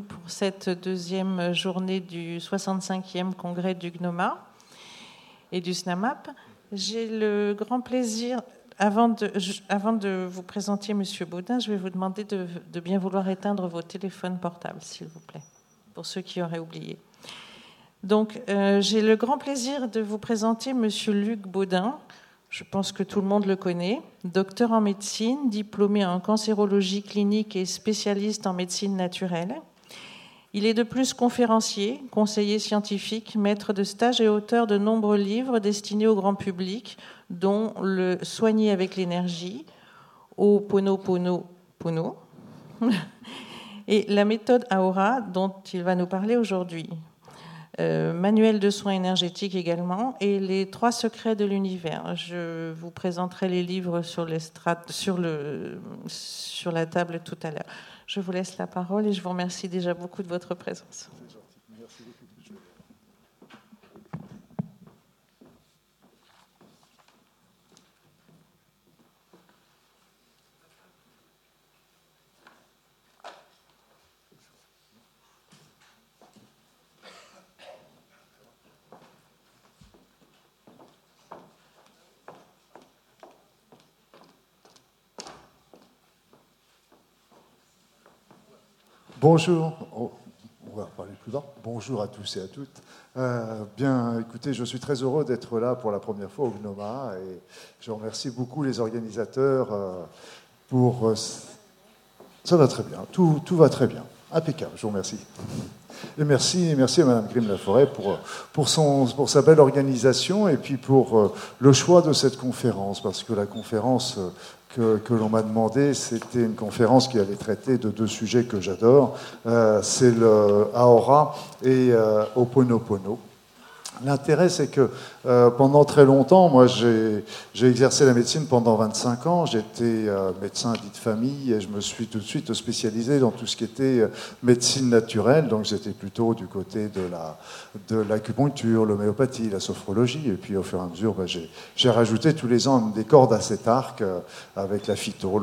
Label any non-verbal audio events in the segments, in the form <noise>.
pour cette deuxième journée du 65e congrès du GNOMA et du SNAMAP. J'ai le grand plaisir, avant de, vous présenter M. Baudin, je vais vous demander de, bien vouloir éteindre vos téléphones portables, s'il vous plaît, pour ceux qui auraient oublié. Donc, euh, j'ai le grand plaisir de vous présenter M. Luc Baudin, je pense que tout le monde le connaît. Docteur en médecine, diplômé en cancérologie clinique et spécialiste en médecine naturelle. Il est de plus conférencier, conseiller scientifique, maître de stage et auteur de nombreux livres destinés au grand public, dont Le Soigner avec l'énergie, Au Pono Pono <laughs> Pono, et la méthode Aura, dont il va nous parler aujourd'hui. Euh, manuel de soins énergétiques également, et les trois secrets de l'univers. Je vous présenterai les livres sur, la table tout à l'heure. Je vous laisse la parole et je vous remercie déjà beaucoup de votre présence. Bonjour, oh, on va parler plus. Bonjour à tous et à toutes. Euh, bien, écoutez, je suis très heureux d'être là pour la première fois au GNOMA et je remercie beaucoup les organisateurs euh, pour. Euh, ça va très bien, tout, tout, va très bien. Impeccable, je vous remercie. Et merci, merci à Mme Grimm-Laforêt pour, pour, son, pour sa belle organisation et puis pour le choix de cette conférence, parce que la conférence que, l'on m'a demandé, c'était une conférence qui allait traiter de deux sujets que j'adore. Euh, c'est le Aora et euh, Oponopono. L'intérêt, c'est que euh, pendant très longtemps, moi, j'ai exercé la médecine pendant 25 ans. J'étais euh, médecin dit de famille et je me suis tout de suite spécialisé dans tout ce qui était euh, médecine naturelle. Donc, j'étais plutôt du côté de la de l'acupuncture, l'homéopathie, la sophrologie. Et puis, au fur et à mesure, bah, j'ai rajouté tous les ans des cordes à cet arc avec la phyto,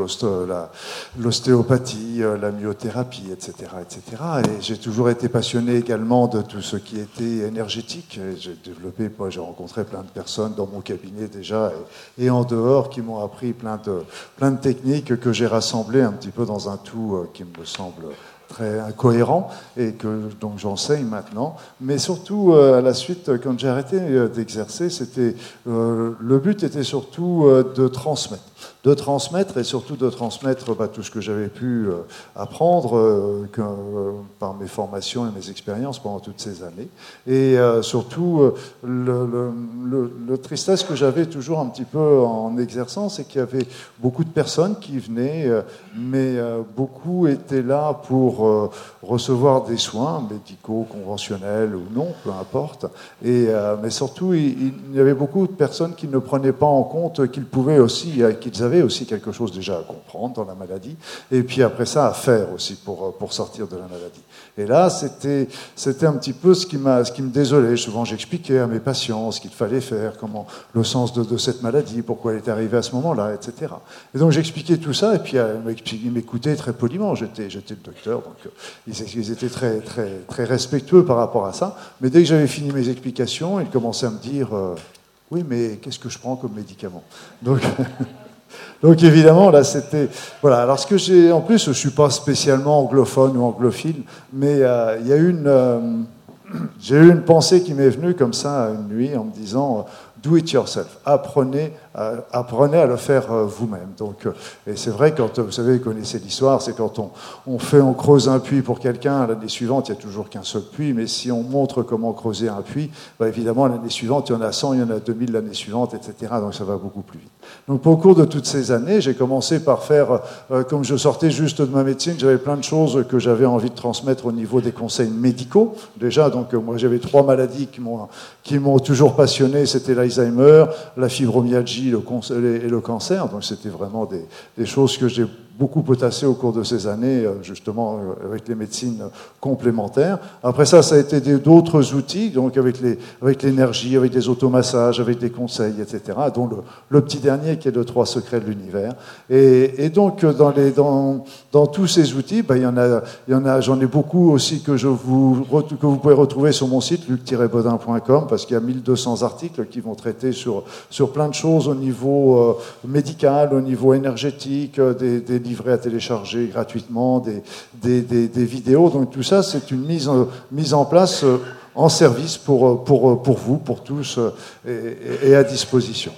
l'ostéopathie, la, la myothérapie, etc., etc. Et j'ai toujours été passionné également de tout ce qui était énergétique j'ai développé, j'ai rencontré plein de personnes dans mon cabinet déjà et, en dehors qui m'ont appris plein de, plein de techniques que j'ai rassemblées un petit peu dans un tout euh, qui me semble très incohérent et que donc j'enseigne maintenant. Mais surtout euh, à la suite, quand j'ai arrêté euh, d'exercer, c'était le but était surtout de transmettre de transmettre et surtout de transmettre bah, tout ce que j'avais pu euh, apprendre euh, euh, par mes formations et mes expériences pendant toutes ces années. Et surtout, le, tristesse que j'avais toujours un petit peu en exerçant, c'est qu'il y avait beaucoup de personnes qui venaient, mais beaucoup étaient là pour recevoir des soins médicaux, conventionnels ou non, peu importe. Et, mais surtout, il, il, y avait beaucoup de personnes qui ne prenaient pas en compte qu'ils pouvaient aussi, qu'ils avaient aussi quelque chose déjà à comprendre dans la maladie, et puis après ça à faire aussi pour, euh, pour sortir de la maladie. Et là, c'était, c'était un petit peu ce qui, ce qui me désolait. Souvent, j'expliquais à mes patients ce qu'il fallait faire, comment le sens de, cette maladie, pourquoi elle est arrivée à ce moment-là, etc. Et donc, j'expliquais tout ça, et puis euh, ils m'écoutaient très poliment. J'étais, j'étais le docteur, donc euh, ils, étaient très, très, très respectueux par rapport à ça. Mais dès que j'avais fini mes explications, ils commençaient à me dire Oui, mais qu'est-ce que je prends comme médicament? Donc. <laughs> Donc évidemment, là, c'était... Voilà, alors ce que j'ai... En plus, je ne suis pas spécialement anglophone ou anglophile, mais euh, il y a une... Euh, <clears throat> j'ai eu une pensée qui m'est venue comme ça une nuit en me disant do it yourself. Apprenez, apprenez à le faire euh, vous-même. Donc, euh, et c'est vrai quand vous savez, vous connaissez l'histoire, c'est quand on, fait, on creuse un puits pour quelqu'un, l'année suivante, il n'y a toujours qu'un seul puits, mais si on montre comment creuser un puits, bah, évidemment, l'année suivante, il y en a 100, il y en a 2000 l'année suivante, etc. Donc ça va beaucoup plus vite. Donc au cours de toutes ces années, j'ai commencé par faire, euh, comme je sortais juste de ma médecine, j'avais plein de choses que j'avais envie de transmettre au niveau des conseils médicaux. Déjà, donc moi j'avais trois maladies qui m'ont, toujours passionné, c'était la la fibromyalgie et le cancer. Donc c'était vraiment des, choses que j'ai beaucoup potassé au cours de ces années, euh, justement avec les médecines complémentaires. Après ça, ça a été d'autres outils, donc avec les avec l'énergie, avec des automassages, avec des conseils, etc. Dont le, petit dernier qui est le trois secrets de l'univers. Et, donc dans les dans dans tous ces outils, ben, il y en a il y en a j'en ai beaucoup aussi que je vous que vous pouvez retrouver sur mon site luc-bodin.com parce qu'il y a 1200 articles qui vont traiter sur sur plein de choses au niveau euh, médical, au niveau énergétique, euh, des, des, livrets à télécharger gratuitement, des, vidéos. Donc tout ça, c'est une mise en, mise en place euh, en service pour, pour, vous, pour tous, et à disposition.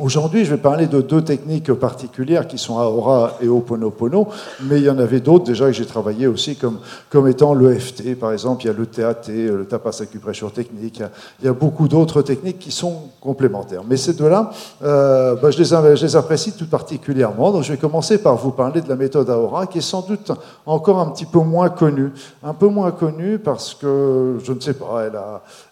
Aujourd'hui, je vais parler de deux techniques particulières qui sont Aora et Oponopono, mais il y en avait d'autres déjà que j'ai travaillé aussi comme, comme étant l'EFT, par exemple, il y a le TAT, le tapas acupressure technique, il y a beaucoup d'autres techniques qui sont complémentaires. Mais ces deux-là, euh, bah, je, les, apprécie tout particulièrement. Donc je vais commencer par vous parler de la méthode Aora, qui est sans doute encore un petit peu moins connue. Un peu moins connue parce que, je ne sais pas,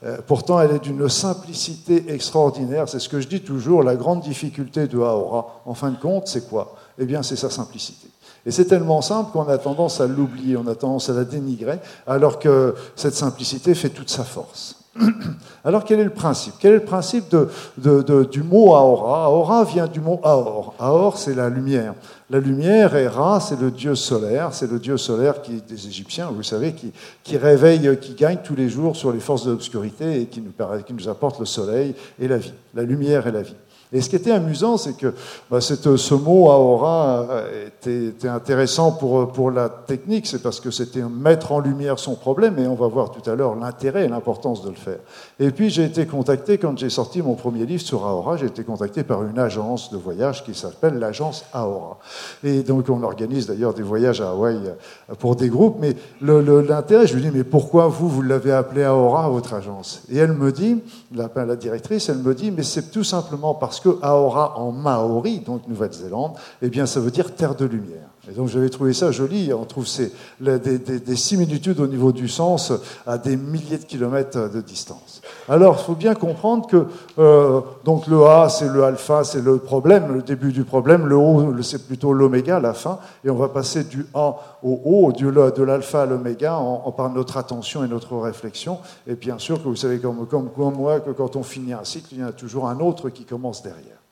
euh, pourtant elle est d'une simplicité extraordinaire. C'est ce que je dis toujours, la grande difficulté de Aora, en fin de compte, c'est quoi? Eh bien, c'est sa simplicité. Et c'est tellement simple qu'on a tendance à l'oublier, on a tendance à la dénigrer, alors que cette simplicité fait toute sa force. <clears throat> Alors quel est le principe? Quel est le principe du mot Aora Aora vient du mot Aor. Aor, c'est la lumière. La lumière, et Ra, c'est le dieu solaire. C'est le dieu solaire qui, des Égyptiens, vous savez, qui, réveille, qui gagne tous les jours sur les forces de l'obscurité et qui nous apporte le soleil et la vie. La lumière et la vie. Et ce qui était amusant, c'est que bah, ce mot aura euh, était, intéressant pour, pour la technique, c'est parce que c'était mettre en lumière son problème, et on va voir tout à l'heure l'intérêt et l'importance de le faire. Et puis j'ai été contacté, quand j'ai sorti mon premier livre sur Aora, j'ai été contacté par une agence de voyage qui s'appelle l'agence Aora. Et donc on organise d'ailleurs des voyages à Hawaï euh, pour des groupes, mais l'intérêt, je lui dis, mais pourquoi vous, vous l'avez appelé Aora, votre agence? Et elle me dit, la, la directrice, elle me dit, mais c'est tout simplement parce parce que Aora en maori, donc Nouvelle-Zélande, eh bien, ça veut dire terre de lumière. Et donc j'avais trouvé ça joli. On trouve ces, des, des, similitudes au niveau du sens à des milliers de kilomètres de distance. Alors il faut bien comprendre que euh, donc le A c'est le alpha, c'est le problème, le début du problème. Le O c'est plutôt l'oméga, la fin. Et on va passer du A au O, de l'alpha à l'oméga, en, en, par notre attention et notre réflexion. Et bien sûr que vous savez comme, comme, comme moi que quand on finit un cycle, il y en a toujours un autre qui commence derrière.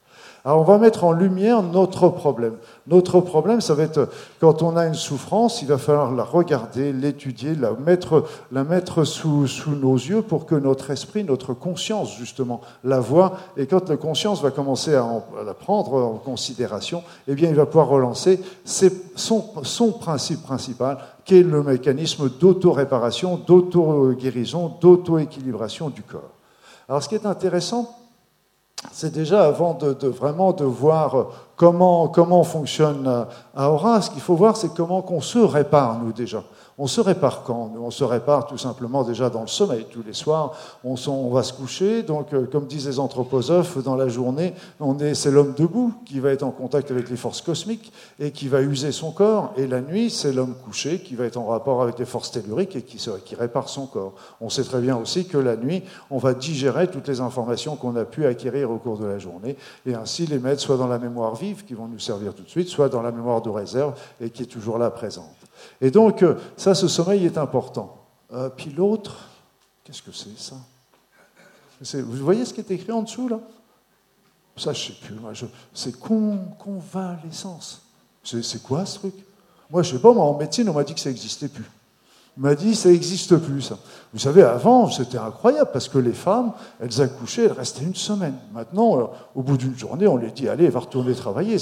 Alors on va mettre en lumière notre problème. Notre problème, ça va être quand on a une souffrance, il va falloir la regarder, l'étudier, la mettre, la mettre sous, sous, nos yeux pour que notre esprit, notre conscience, justement, la voit. Et quand la conscience va commencer à, la prendre en considération, eh bien, il va pouvoir relancer son, son principe principal, qui est le mécanisme d'auto-réparation, d'auto-guérison, d'auto-équilibration du corps. Alors, ce qui est intéressant, c'est déjà avant de, vraiment de voir comment, comment fonctionne Aura, ce qu'il faut voir, c'est comment qu'on se répare, nous, déjà. On se répare quand? On se répare tout simplement déjà dans le sommeil. Tous les soirs, on, va se coucher. Donc, euh, comme disent les anthroposophes, dans la journée, c'est l'homme debout qui va être en contact avec les forces cosmiques et qui va user son corps. Et la nuit, c'est l'homme couché qui va être en rapport avec les forces telluriques et qui, qui répare son corps. On sait très bien aussi que la nuit, on va digérer toutes les informations qu'on a pu acquérir au cours de la journée et ainsi les mettre soit dans la mémoire vive qui vont nous servir tout de suite, soit dans la mémoire de réserve et qui est toujours là présente. Et donc, euh, ça, ce sommeil est important. Euh, puis l'autre, qu'est-ce que c'est ça? Vous voyez ce qui est écrit en dessous, là? Ça, je sais plus. C'est con, convalescence. C'est quoi ce truc? Moi, je sais pas, moi, en médecine, on m'a dit que ça n'existait plus m'a dit ça n'existe plus ça. Vous savez, avant c'était incroyable parce que les femmes, elles accouchaient, elles restaient une semaine. Maintenant, euh, au bout d'une journée, on les dit allez, va retourner travailler.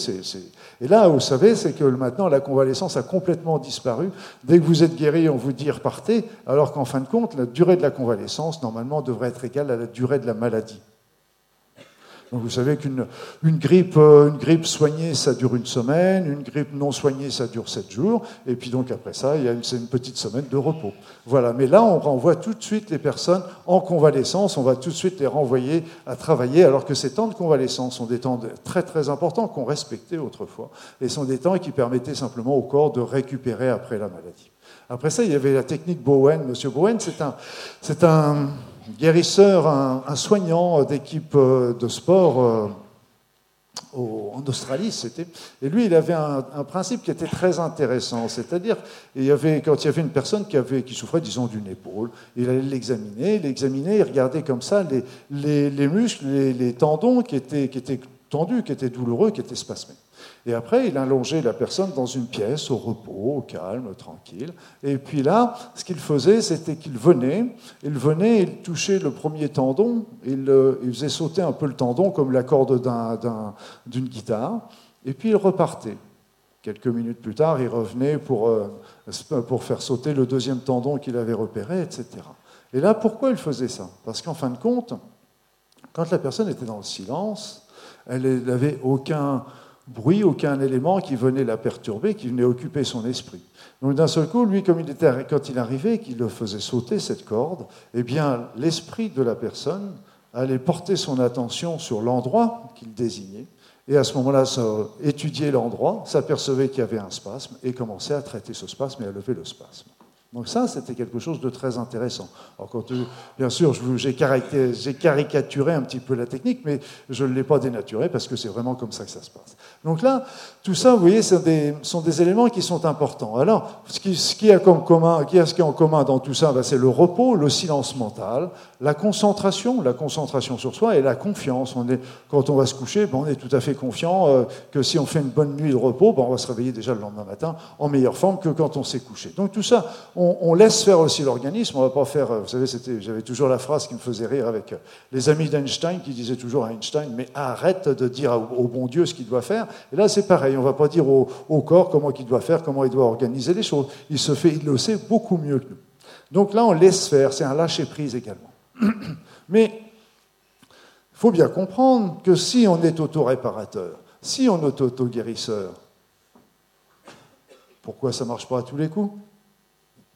Et là, vous savez, c'est que maintenant la convalescence a complètement disparu. Dès que vous êtes guéri, on vous dit repartez, alors qu'en fin de compte, la durée de la convalescence normalement devrait être égale à la durée de la maladie. Donc vous savez qu'une une grippe, euh, une grippe soignée, ça dure une semaine, une grippe non soignée, ça dure sept jours, et puis donc après ça, il y a une, une petite semaine de repos. Voilà, mais là, on renvoie tout de suite les personnes en convalescence, on va tout de suite les renvoyer à travailler, alors que ces temps de convalescence sont des temps très très importants qu'on respectait autrefois, et sont des temps qui permettaient simplement au corps de récupérer après la maladie. Après ça, il y avait la technique Bowen. Monsieur Bowen, c'est un, c'est un, guérisseur, un, soignant d'équipe euh, de sport, euh, en Australie, c'était. Et lui, il avait un, principe qui était très intéressant. C'est-à-dire, il y avait, quand il y avait une personne qui, avait, qui souffrait, disons, d'une épaule, il allait l'examiner, l'examiner, il regardait comme ça les, les, muscles, les, les, tendons qui étaient, qui étaient tendus, qui étaient douloureux, qui étaient spasmés. Et après, il allongeait la personne dans une pièce, au repos, au calme, tranquille. Et puis là, ce qu'il faisait, c'était qu'il venait, il venait, il touchait le premier tendon, il, euh, faisait sauter un peu le tendon comme la corde d'une guitare, et puis il repartait. Quelques minutes plus tard, il revenait pour, euh, pour faire sauter le deuxième tendon qu'il avait repéré, etc. Et là, pourquoi il faisait ça? Parce qu'en fin de compte, quand la personne était dans le silence, elle n'avait aucun bruit, aucun élément qui venait la perturber, qui venait occuper son esprit. Donc d'un seul coup, lui, quand il arrivait, qu'il le faisait sauter cette corde, eh bien, l'esprit de la personne allait porter son attention sur l'endroit qu'il désignait, et à ce moment-là, étudier l'endroit, s'apercevait qu'il y avait un spasme, et commençait à traiter ce spasme et à lever le spasme. Donc ça, c'était quelque chose de très intéressant. Alors bien sûr, j'ai caricaturé un petit peu la technique, mais je ne l'ai pas dénaturé parce que c'est vraiment comme ça que ça se passe. Donc là, tout ça, vous voyez, des, sont des éléments qui sont importants. Alors, ce qui, ce a, comme commun, qui a ce en commun dans tout ça, ben, c'est le repos, le silence mental, la concentration, la concentration sur soi et la confiance. Quand on va se coucher, ben, on est tout à fait confiant euh, que si on fait une bonne nuit de repos, ben, on va se réveiller déjà le lendemain matin en meilleure forme que quand on s'est couché. Donc tout ça, on, laisse faire aussi l'organisme. On va pas faire. Vous savez, j'avais toujours la phrase qui me faisait rire avec les amis d'Einstein qui disaient toujours à Einstein mais arrête de dire au, bon Dieu ce qu'il doit faire. Et là, c'est pareil. On va pas dire au, corps comment il doit faire, comment il doit organiser les choses. Il se fait, il le sait beaucoup mieux que nous. Donc là, on laisse faire. C'est un lâcher prise également. <clears throat> Mais il faut bien comprendre que si on est auto-réparateur, si on est auto-guérisseur, pourquoi ça ne marche pas à tous les coups?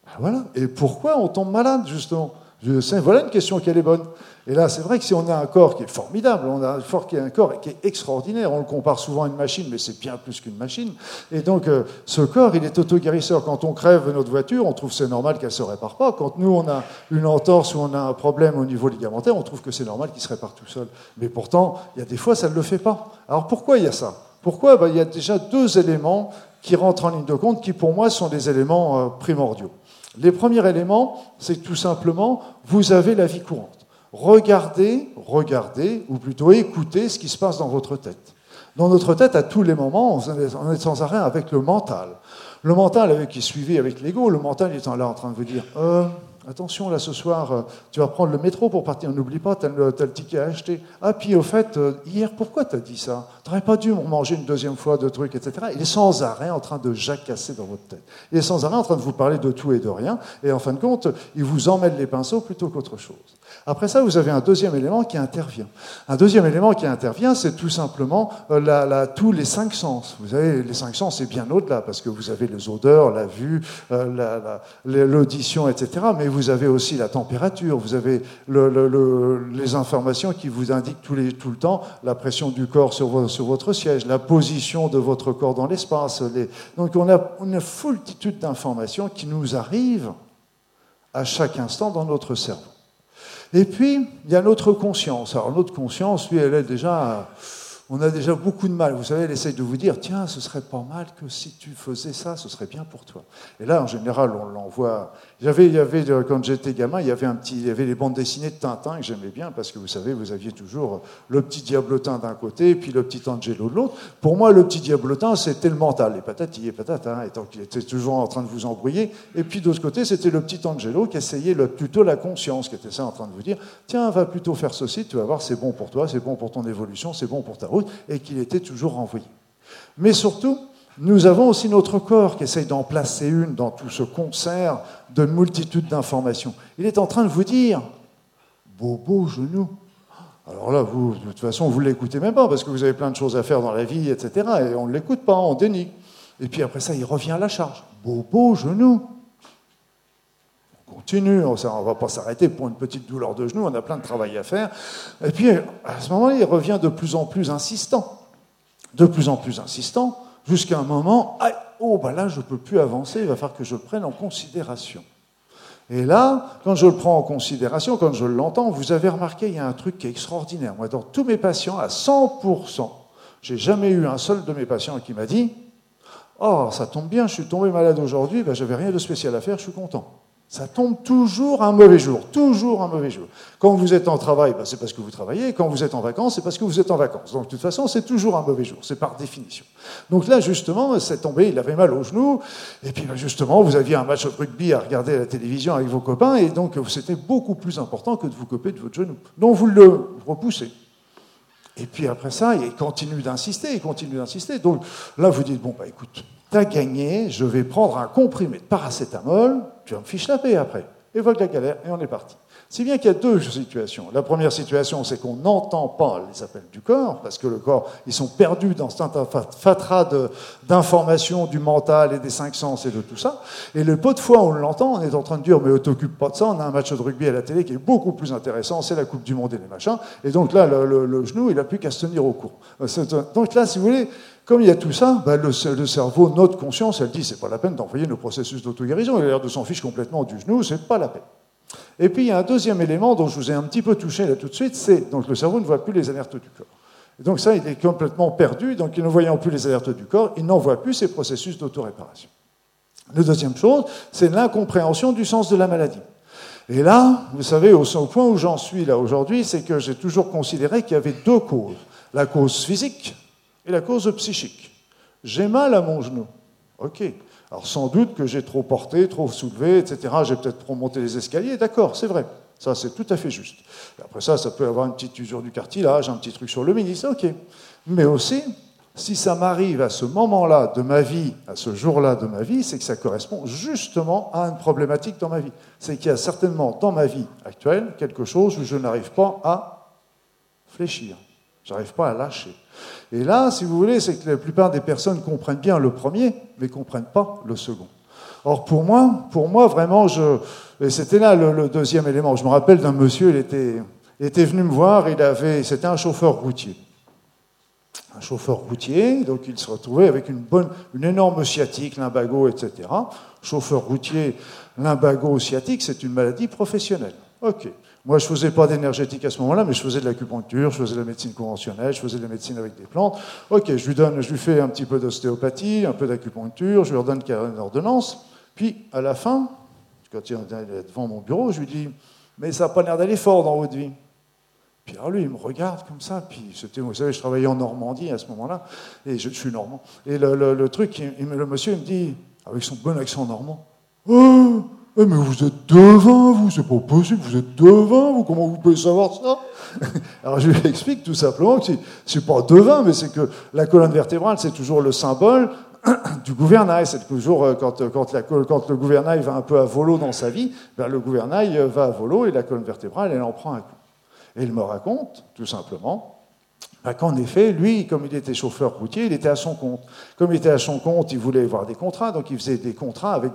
Ben voilà. Et pourquoi on tombe malade, justement? Voilà une question qui est bonne. Et là, c'est vrai que si on a un corps qui est formidable, on a un corps qui est un corps qui est extraordinaire, on le compare souvent à une machine, mais c'est bien plus qu'une machine. Et donc, euh, ce corps, il est auto-guérisseur. Quand on crève notre voiture, on trouve c'est normal qu'elle se répare pas. Quand nous, on a une entorse ou on a un problème au niveau ligamentaire, on trouve que c'est normal qu'il se répare tout seul. Mais pourtant, il y a des fois, ça ne le fait pas. Alors pourquoi il y a ça? Pourquoi? Ben, Il y a déjà deux éléments qui rentrent en ligne de compte, qui pour moi sont des éléments euh, primordiaux. Les premiers éléments, c'est tout simplement, vous avez la vie courante. Regardez, regardez, ou plutôt écoutez ce qui se passe dans votre tête. Dans notre tête, à tous les moments, on est sans arrêt avec le mental. Le mental qui est suivi avec l'ego, le mental étant là en train de vous dire euh, Attention, là, ce soir, euh, tu vas prendre le métro pour partir. N'oublie pas, tu as, le ticket à acheter. Ah, puis au fait, euh, hier, pourquoi tu as dit ça? Tu pas dû manger une deuxième fois de trucs, etc. Il est sans arrêt en train de jacasser dans votre tête. Il est sans arrêt en train de vous parler de tout et de rien. Et en fin de compte, il vous emmène les pinceaux plutôt qu'autre chose. Après ça, vous avez un deuxième élément qui intervient. Un deuxième élément qui intervient, c'est tout simplement euh, tous les cinq sens. Vous avez les cinq sens, c'est bien au-delà, parce que vous avez les odeurs, la vue, l'audition, etc. Mais vous avez aussi la température, vous avez les informations qui vous indiquent tout, le temps la pression du corps sur, votre siège, la position de votre corps dans l'espace. Donc on a une foultitude d'informations qui nous arrivent à chaque instant dans notre cerveau. Et puis, il y a notre conscience. Alors notre conscience, lui, elle est déjà on a déjà beaucoup de mal. Vous savez, elle essaye de vous dire, tiens, ce serait pas mal que si tu faisais ça, ce serait bien pour toi. Et là, en général, on l'envoie. Il y avait, il y avait, quand j'étais gamin, il y avait un petit, il y avait les bandes dessinées de Tintin que j'aimais bien parce que vous savez, vous aviez toujours le petit diablotin d'un côté et puis le petit Angelo de l'autre. Pour moi, le petit diablotin, c'était le mental, les patati et patata, et tant qu'il était toujours en train de vous embrouiller. Et puis d'autre côté, c'était le petit Angelo qui essayait le, plutôt la conscience, qui était ça en train de vous dire, tiens, va plutôt faire ceci, tu vas voir, c'est bon pour toi, c'est bon pour ton évolution, c'est bon pour ta et qu'il était toujours renvoyé. Mais surtout, nous avons aussi notre corps qui essaye d'en placer une dans tout ce concert de multitudes d'informations. Il est en train de vous dire Bobo genou. Alors là, vous, de toute façon, vous ne l'écoutez même pas parce que vous avez plein de choses à faire dans la vie, etc. Et on ne l'écoute pas, on dénie. Et puis après ça, il revient à la charge. Bobo genou. On continue, on ne va pas s'arrêter pour une petite douleur de genou, on a plein de travail à faire. Et puis, à ce moment-là, il revient de plus en plus insistant. De plus en plus insistant, jusqu'à un moment, oh, bah là, je ne peux plus avancer, il va falloir que je le prenne en considération. Et là, quand je le prends en considération, quand je l'entends, vous avez remarqué, il y a un truc qui est extraordinaire. Moi, dans tous mes patients, à 100%, J'ai jamais eu un seul de mes patients qui m'a dit Oh, ça tombe bien, je suis tombé malade aujourd'hui, ben, j'avais rien de spécial à faire, je suis content. Ça tombe toujours un mauvais jour, toujours un mauvais jour. Quand vous êtes en travail, ben, c'est parce que vous travaillez. Quand vous êtes en vacances, c'est parce que vous êtes en vacances. Donc de toute façon, c'est toujours un mauvais jour, c'est par définition. Donc là, justement, c'est tombé, il avait mal au genou. Et puis ben, justement, vous aviez un match de rugby à regarder à la télévision avec vos copains. Et donc c'était beaucoup plus important que de vous couper de votre genou. Donc vous le repoussez. Et puis après ça, il continue d'insister, il continue d'insister. Donc là, vous dites, bon, bah écoute, t'as gagné, je vais prendre un comprimé de paracétamol, tu vas me ficher la paix après. Évoque la galère, et on est parti. Si bien qu'il y a deux situations. La première situation, c'est qu'on n'entend pas les appels du corps, parce que le corps, ils sont perdus dans cet fatras d'informations du mental et des cinq sens et de tout ça. Et le peu de fois on l'entend, on est en train de dire, mais t'occupe pas de ça, on a un match de rugby à la télé qui est beaucoup plus intéressant, c'est la Coupe du Monde et les machins. Et donc là, le, genou, il n'a plus qu'à se tenir au cours. Donc là, si vous voulez, comme il y a tout ça, ben le, cerveau, notre conscience, elle dit, c'est pas la peine d'envoyer nos processus d'auto-guérison, il a l'air de s'en fiche complètement du genou, c'est pas la peine. Et puis il y a un deuxième élément dont je vous ai un petit peu touché là tout de suite, c'est donc le cerveau ne voit plus les alertes du corps. Et donc ça, il est complètement perdu, donc ne voyant plus les alertes du corps, il n'envoie plus ces processus d'autoréparation. La deuxième chose, c'est l'incompréhension du sens de la maladie. Et là, vous savez, au point où j'en suis là aujourd'hui, c'est que j'ai toujours considéré qu'il y avait deux causes. La cause physique et la cause psychique. J'ai mal à mon genou. OK. Alors sans doute que j'ai trop porté, trop soulevé, etc. J'ai peut-être trop monté les escaliers, d'accord, c'est vrai. Ça, c'est tout à fait juste. après ça, ça peut avoir une petite usure du cartilage, un petit truc sur le ménis, ok. Mais aussi, si ça m'arrive à ce moment-là de ma vie, à ce jour-là de ma vie, c'est que ça correspond justement à une problématique dans ma vie. C'est qu'il y a certainement dans ma vie actuelle quelque chose où je n'arrive pas à fléchir. Je n'arrive pas à lâcher. Et là, si vous voulez, c'est que la plupart des personnes comprennent bien le premier, mais ne comprennent pas le second. Or, pour moi, pour moi vraiment, je, c'était là le, deuxième élément. Je me rappelle d'un monsieur, il était, venu me voir, il avait, c'était un chauffeur routier. Un chauffeur routier, donc il se retrouvait avec une, bonne, une énorme sciatique, lumbago, etc. Chauffeur routier, lumbago, sciatique, c'est une maladie professionnelle. Ok. Moi, je faisais pas d'énergétique à ce moment-là, mais je faisais de l'acupuncture, je faisais de la médecine conventionnelle, je faisais de la médecine avec des plantes. Ok, je lui donne, je lui fais un petit peu d'ostéopathie, un peu d'acupuncture, je lui redonne une ordonnance. Puis, à la fin, quand il est devant mon bureau, je lui dis Mais ça n'a pas l'air d'aller fort dans votre vie. Puis alors lui, il me regarde comme ça. Puis c'était, vous savez, je travaillais en Normandie à ce moment-là, et je, suis normand. Et le, truc, le monsieur, il me dit, avec son bon accent normand, oh, eh, mais vous êtes devin, vous, c'est pas possible, vous êtes devin, vous, comment vous pouvez savoir ça? <laughs> Alors je lui explique tout simplement que c'est pas devin, mais c'est que la colonne vertébrale, c'est toujours le symbole <clears throat> du gouvernail. C'est toujours euh, quand, euh, quand, le gouvernail va un peu à volo dans sa vie, ben le gouvernail euh, va à volo et la colonne vertébrale, elle en prend un coup. Et il me raconte, tout simplement, ben, qu'en effet, lui, comme il était chauffeur routier, il était à son compte. Comme il était à son compte, il voulait avoir des contrats, donc il faisait des contrats avec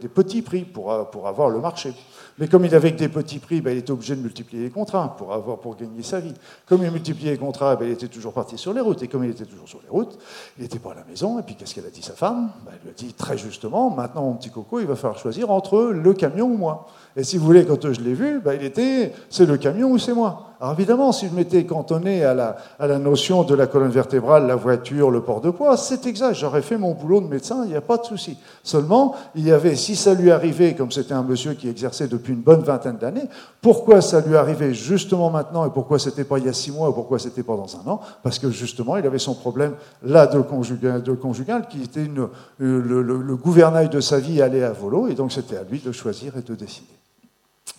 des, petits prix pour, pour avoir le marché. Mais comme il avait que des petits prix, ben, il était obligé de multiplier les contrats pour, avoir, pour gagner sa vie. Comme il multipliait les contrats, ben, il était toujours parti sur les routes. Et comme il était toujours sur les routes, il n'était pas à la maison. Et puis qu'est-ce qu'elle a dit sa femme? Elle lui a dit très justement, maintenant mon petit coco, il va falloir choisir entre le camion ou moi. Et si vous voulez, quand je l'ai vu, il était, c'est le camion ou c'est moi? Alors évidemment, si je m'étais cantonné à la, notion de la colonne vertébrale, la voiture, le port de poids, c'est exact, j'aurais fait mon boulot de médecin, il n'y a pas de souci. Seulement, il y avait, si ça lui arrivait, comme c'était un monsieur qui exerçait depuis une bonne vingtaine d'années, pourquoi ça lui arrivait justement maintenant et pourquoi c'était pas il y a six mois ou pourquoi c'était pas dans un an? Parce que justement, il avait son problème là de conjugal, qui était une, le, le gouvernail de sa vie allait à volo et donc c'était à lui de choisir et de décider.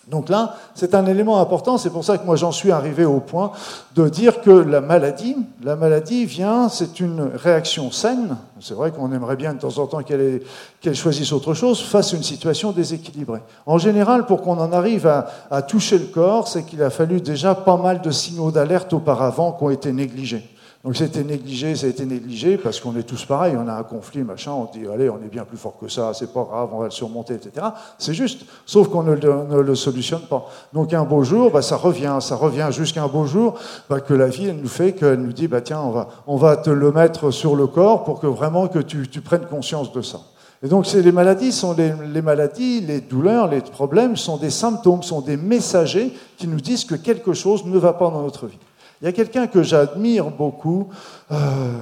Donc là, c'est un élément important, c'est pour ça que moi j'en suis arrivé au point de dire que la maladie, la maladie vient, c'est une réaction saine, c'est vrai qu'on aimerait bien de temps en temps qu'elle choisisse autre chose, face à une situation déséquilibrée. En général, pour qu'on en arrive à, à toucher le corps, c'est qu'il a fallu déjà pas mal de signaux d'alerte auparavant qui ont été négligés. Donc c'était négligé, ça a été négligé parce qu'on est tous pareils, on a un conflit, machin, on dit allez, on est bien plus fort que ça, c'est pas grave, on va le surmonter, etc. C'est juste, sauf qu'on ne, le solutionne pas. Donc un beau jour, bah, ça revient, ça revient jusqu'à un beau jour bah, que la vie nous fait, qu'elle nous dit bah tiens, on va, on va te le mettre sur le corps pour que vraiment que tu, prennes conscience de ça. Et donc les maladies sont les maladies, les douleurs, les problèmes sont des symptômes, sont des messagers qui nous disent que quelque chose ne va pas dans notre vie. Il y a quelqu'un que j'admire beaucoup, euh,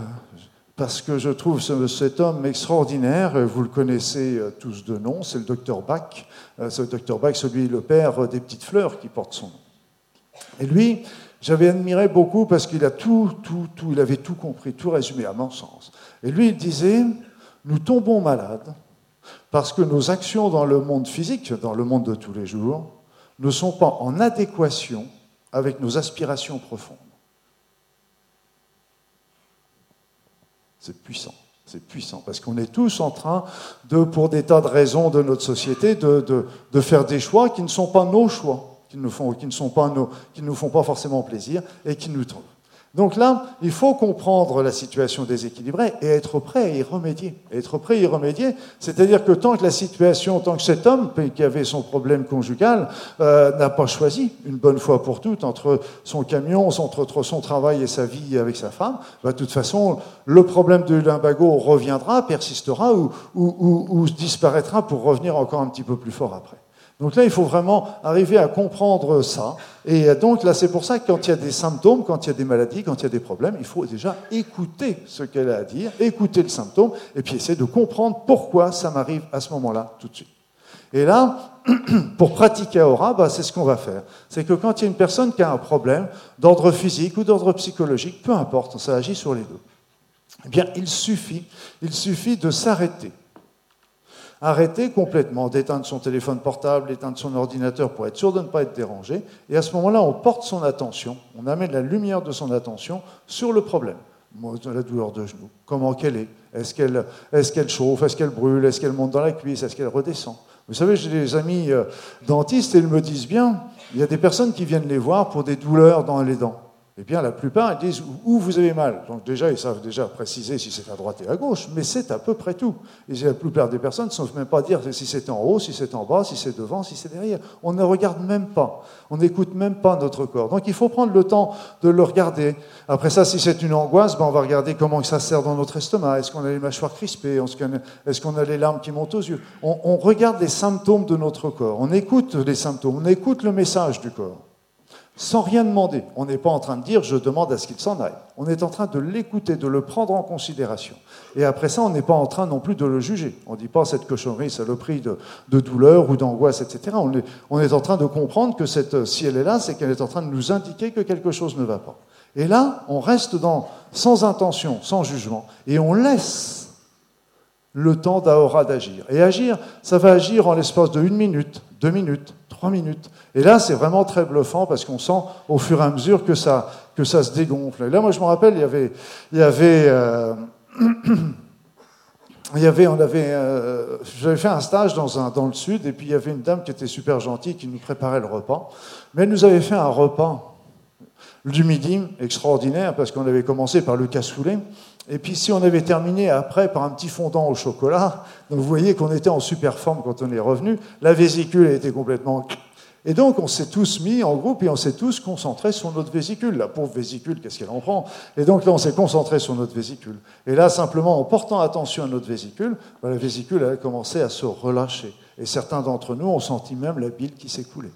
parce que je trouve cet homme extraordinaire, vous le connaissez euh, tous de nom, c'est le docteur Bach. Euh, c'est le docteur Bach, celui, le père des petites fleurs qui porte son nom. Et lui, j'avais admiré beaucoup parce qu'il a tout, tout, tout, il avait tout compris, tout résumé à mon sens. Et lui, il disait, nous tombons malades parce que nos actions dans le monde physique, dans le monde de tous les jours, ne sont pas en adéquation avec nos aspirations profondes. C'est puissant. C'est puissant, parce qu'on est tous en train de, pour des tas de raisons de notre société, de, de, faire des choix qui ne sont pas nos choix, qui ne, font, qui ne, sont pas nos, qui ne nous font pas forcément plaisir et qui nous trouvent. Donc là, il faut comprendre la situation déséquilibrée et être prêt à y remédier. Être prêt à y remédier, c'est-à-dire que tant que la situation, tant que cet homme qui avait son problème conjugal euh, n'a pas choisi une bonne fois pour toutes entre son camion, entre son travail et sa vie avec sa femme, bah, de toute façon, le problème de l'imbago reviendra, persistera ou, disparaîtra pour revenir encore un petit peu plus fort après. Donc là, il faut vraiment arriver à comprendre ça. Et donc là, c'est pour ça que quand il y a des symptômes, quand il y a des maladies, quand il y a des problèmes, il faut déjà écouter ce qu'elle a à dire, écouter le symptôme, et puis essayer de comprendre pourquoi ça m'arrive à ce moment-là tout de suite. Et là, <clears throat> pour pratiquer Aura, bah, c'est ce qu'on va faire. C'est que quand il y a une personne qui a un problème d'ordre physique ou d'ordre psychologique, peu importe, ça agit sur les deux, eh bien, il suffit, il suffit de s'arrêter arrêter complètement d'éteindre son téléphone portable, d'éteindre son ordinateur pour être sûr de ne pas être dérangé. Et à ce moment-là, on porte son attention, on amène la lumière de son attention sur le problème. La douleur de genou, comment qu'elle est? Est-ce qu'elle est chauffe? Est-ce qu'elle brûle? Est-ce qu'elle monte dans la cuisse? Est-ce qu'elle redescend? Vous savez, j'ai des amis euh, dentistes et ils me disent bien, il y a des personnes qui viennent les voir pour des douleurs dans les dents. Eh bien, la plupart, ils disent où vous avez mal? Donc déjà, ils savent déjà préciser si c'est à droite et à gauche, mais c'est à peu près tout. Et la plupart des personnes ne savent même pas dire si c'est en haut, si c'est en bas, si c'est devant, si c'est derrière. On ne regarde même pas. On n'écoute même pas notre corps. Donc il faut prendre le temps de le regarder. Après ça, si c'est une angoisse, ben, on va regarder comment ça sert dans notre estomac. Est-ce qu'on a les mâchoires crispées? Est-ce qu'on a les larmes qui montent aux yeux? On, on regarde les symptômes de notre corps. On écoute les symptômes. On écoute le message du corps sans rien demander. On n'est pas en train de dire je demande à ce qu'il s'en aille. On est en train de l'écouter, de le prendre en considération. Et après ça, on n'est pas en train non plus de le juger. On ne dit pas cette cochonnerie, c'est le prix de, douleur ou d'angoisse, etc. On est, en train de comprendre que cette, si elle est là, c'est qu'elle est en train de nous indiquer que quelque chose ne va pas. Et là, on reste dans, sans intention, sans jugement, et on laisse le temps d'Aora d'agir. Et agir, ça va agir en l'espace de une minute, deux minutes, trois minutes. Et là, c'est vraiment très bluffant parce qu'on sent au fur et à mesure que ça, que ça se dégonfle. Et là, moi, je me rappelle, il y avait, il y avait, euh, <clears throat> il y avait, on avait, euh, j'avais fait un stage dans, un, dans le sud, et puis il y avait une dame qui était super gentille, qui nous préparait le repas. Mais elle nous avait fait un repas du extraordinaire parce qu'on avait commencé par le cassoulet. Et puis si on avait terminé après par un petit fondant au chocolat, donc vous voyez qu'on était en super forme quand on est revenu, la vésicule était complètement... Et donc on s'est tous mis en groupe et on s'est tous concentrés sur notre vésicule. La pauvre vésicule, qu'est-ce qu'elle en prend? Et donc là on s'est concentré sur notre vésicule. Et là simplement en portant attention à notre vésicule, ben, la vésicule a commencé à se relâcher. Et certains d'entre nous ont senti même la bile qui s'écoulait.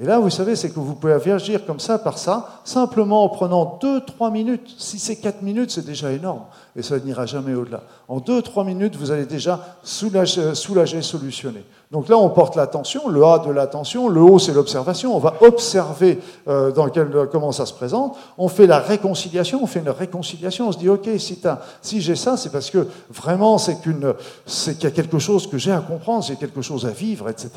Et là, vous savez, c'est que vous pouvez agir comme ça, par ça, simplement en prenant 2-3 minutes. Si c'est 4 minutes, c'est déjà énorme, et ça n'ira jamais au-delà. En 2-3 minutes, vous allez déjà soulager, soulager, solutionner. Donc là, on porte l'attention, le A de l'attention, le O, c'est l'observation. On va observer euh, dans quel, comment ça se présente. On fait la réconciliation, on fait une réconciliation. On se dit, OK, si, si j'ai ça, c'est parce que vraiment, c'est qu'il y a quelque chose que j'ai à comprendre, j'ai quelque chose à vivre, etc.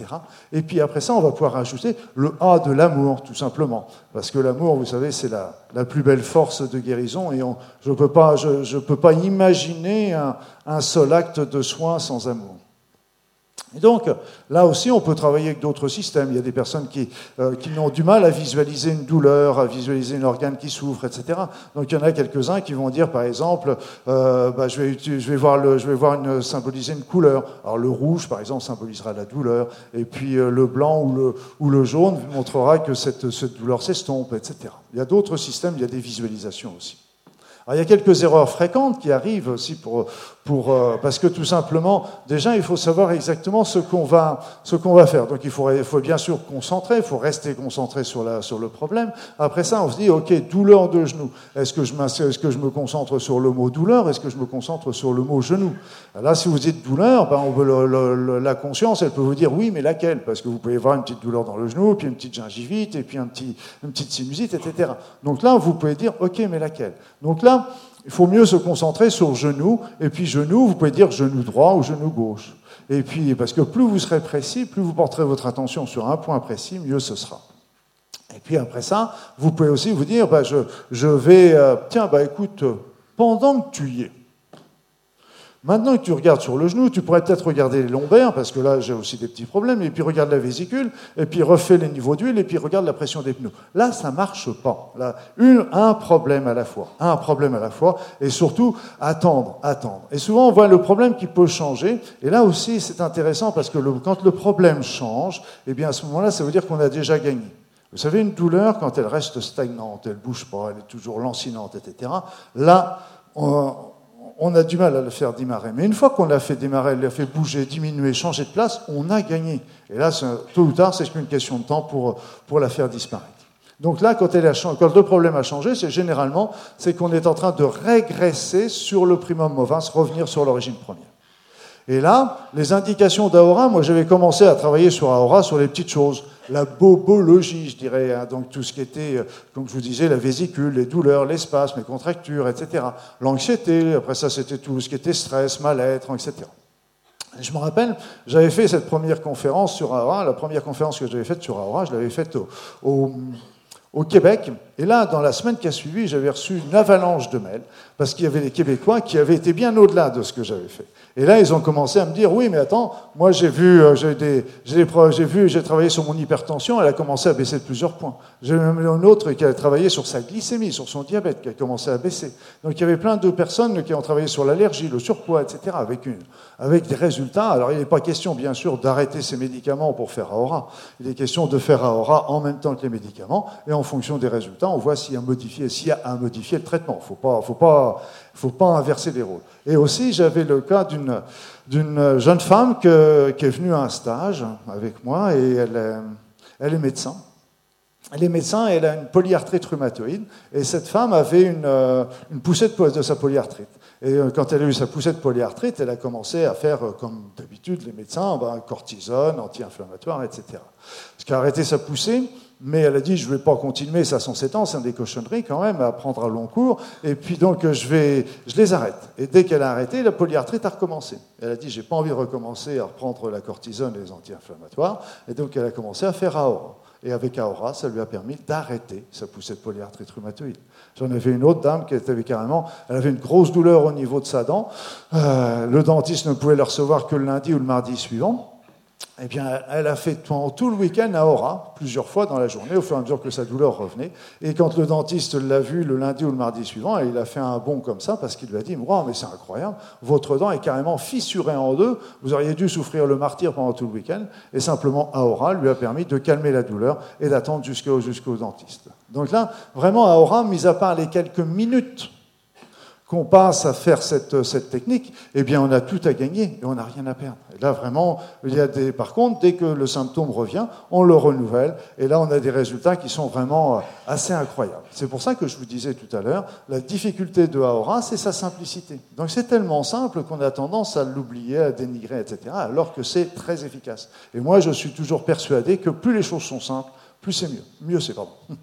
Et puis après ça, on va pouvoir ajouter le A de l'amour, tout simplement. Parce que l'amour, vous savez, c'est la, la, plus belle force de guérison. Et on, je ne peux, pas, je, je peux pas imaginer un seul acte de soin sans amour. Et donc, là aussi, on peut travailler avec d'autres systèmes. Il y a des personnes qui, euh, qui ont du mal à visualiser une douleur, à visualiser un organe qui souffre, etc. Donc, il y en a quelques-uns qui vont dire, par exemple, euh, bah, je, vais, je, vais voir le, je vais voir une, symboliser une couleur. Alors, le rouge, par exemple, symbolisera la douleur, et puis euh, le blanc ou le, ou le jaune montrera que cette, cette douleur s'estompe, etc. Il y a d'autres systèmes, il y a des visualisations aussi. Alors, il y a quelques erreurs fréquentes qui arrivent aussi pour, pour, euh, parce que tout simplement, déjà, il faut savoir exactement ce qu'on va, ce qu'on va faire. Donc, il faut, il faut bien sûr concentrer, il faut rester concentré sur, la, sur le problème. Après ça, on se dit, OK, douleur de genou. Est-ce que, je est-ce que je me concentre sur le mot douleur? Est-ce que je me concentre sur le mot genou? Là, si vous dites douleur, ben, on veut la conscience, elle peut vous dire oui, mais laquelle? Parce que vous pouvez avoir une petite douleur dans le genou, puis une petite gingivite, et puis un petit, une petite sinusite, etc. Donc là, vous pouvez dire, OK, mais laquelle? Donc là, il faut mieux se concentrer sur genou, et puis genou, vous pouvez dire genou droit ou genou gauche. Et puis, parce que plus vous serez précis, plus vous porterez votre attention sur un point précis, mieux ce sera. Et puis après ça, vous pouvez aussi vous dire, bah, je, je, vais, euh, tiens, bah, écoute, pendant que tu y es, Maintenant que tu regardes sur le genou, tu pourrais peut-être regarder les lombaires, parce que là j'ai aussi des petits problèmes, et puis regarde la vésicule, et puis refais les niveaux d'huile, et puis regarde la pression des pneus. Là, ça marche pas. Là, un problème à la fois. Un problème à la fois, et surtout, attendre, attendre. Et souvent, on voit le problème qui peut changer, et là aussi, c'est intéressant, parce que quand le problème change, eh bien à ce moment-là, ça veut dire qu'on a déjà gagné. Vous savez, une douleur, quand elle reste stagnante, elle bouge pas, elle est toujours lancinante, etc., là, on, on a du mal à le faire démarrer. Mais une fois qu'on l'a fait démarrer, l'a fait bouger, diminuer, changer de place, on a gagné. Et là, tôt ou tard, c'est qu'une question de temps pour, pour la faire disparaître. Donc là, quand, elle a, quand le problème a changé, c'est généralement c'est qu'on est en train de régresser sur le primum movens, revenir sur l'origine première. Et là, les indications d'Aora, moi j'avais commencé à travailler sur Aora sur les petites choses la bobologie, je dirais, hein, donc tout ce qui était, euh, comme je vous disais, la vésicule, les douleurs, l'espace, les contractures, etc. L'anxiété, après ça c'était tout ce qui était stress, mal-être, etc. je me rappelle, j'avais fait cette première conférence sur Aura, la première conférence que j'avais faite sur Aura, je l'avais faite au, au Québec. Et là, dans la semaine qui a suivi, j'avais reçu une avalanche de mails parce qu'il y avait des Québécois qui avaient été bien au-delà de ce que j'avais fait. Et là, ils ont commencé à me dire, oui, mais attends, moi j'ai vu, euh, j'ai des, j'ai vu, j'ai travaillé sur mon hypertension, elle a commencé à baisser de plusieurs points. J'ai même une autre qui a travaillé sur sa glycémie, sur son diabète, qui a commencé à baisser. Donc il y avait plein de personnes qui ont travaillé sur l'allergie, le surpoids, etc., avec une, avec des résultats. Alors il n'est pas question, bien sûr, d'arrêter ces médicaments pour faire AORA. Il est question de faire AORA en même temps que les médicaments, et en fonction des résultats, on voit s'il y a modifié, s'il y a à modifier le traitement. Faut pas, faut pas, faut pas inverser les rôles. Et aussi, j'avais le cas d'une, d'une jeune femme qui est venue à un stage avec moi et elle est, elle est médecin. Elle est médecin et elle a une polyarthrite rhumatoïde. Et cette femme avait une, une poussette de sa polyarthrite. Et euh, quand elle a eu sa poussée de polyarthrite, elle a commencé à faire, euh, comme d'habitude les médecins, ben, cortisone, anti-inflammatoire, etc. Ce qui a arrêté sa poussée, mais elle a dit, je ne vais pas continuer, ça sont 7 ans, c'est un des cochonneries quand même, à apprendre à long cours, et puis donc je les arrête. Et dès qu'elle a arrêté, la polyarthrite a recommencé. Elle a dit, j'ai pas envie de recommencer à reprendre la cortisone et les anti-inflammatoires, et donc elle a commencé à faire AORA. Et avec AORA, ça lui a permis d'arrêter sa poussée de polyarthrite rhumatoïde. J'en avais une autre dame qui avait carrément, elle avait une grosse douleur au niveau de sa dent. Euh, le dentiste ne pouvait le recevoir que le lundi ou le mardi suivant eh bien, elle a fait tout le week-end à Aura, plusieurs fois dans la journée, au fur et à mesure que sa douleur revenait. Et quand le dentiste l'a vu le lundi ou le mardi suivant, il a fait un bond comme ça parce qu'il lui a dit wow, mais c'est incroyable, votre dent est carrément fissurée en deux, vous auriez dû souffrir le martyr pendant tout le week-end. Et simplement, Aura lui a permis de calmer la douleur et d'attendre jusqu'au dentiste. Donc là, vraiment, Aura, mis à part les quelques minutes qu'on passe à faire cette, cette, technique, eh bien, on a tout à gagner et on n'a rien à perdre. Et là, vraiment, il y a des, par contre, dès que le symptôme revient, on le renouvelle et là, on a des résultats qui sont vraiment euh, assez incroyables. C'est pour ça que je vous disais tout à l'heure, la difficulté de Aora, c'est sa simplicité. Donc, c'est tellement simple qu'on a tendance à l'oublier, à dénigrer, etc., alors que c'est très efficace. Et moi, je suis toujours persuadé que plus les choses sont simples, plus c'est mieux. Mieux, c'est pardon. <laughs>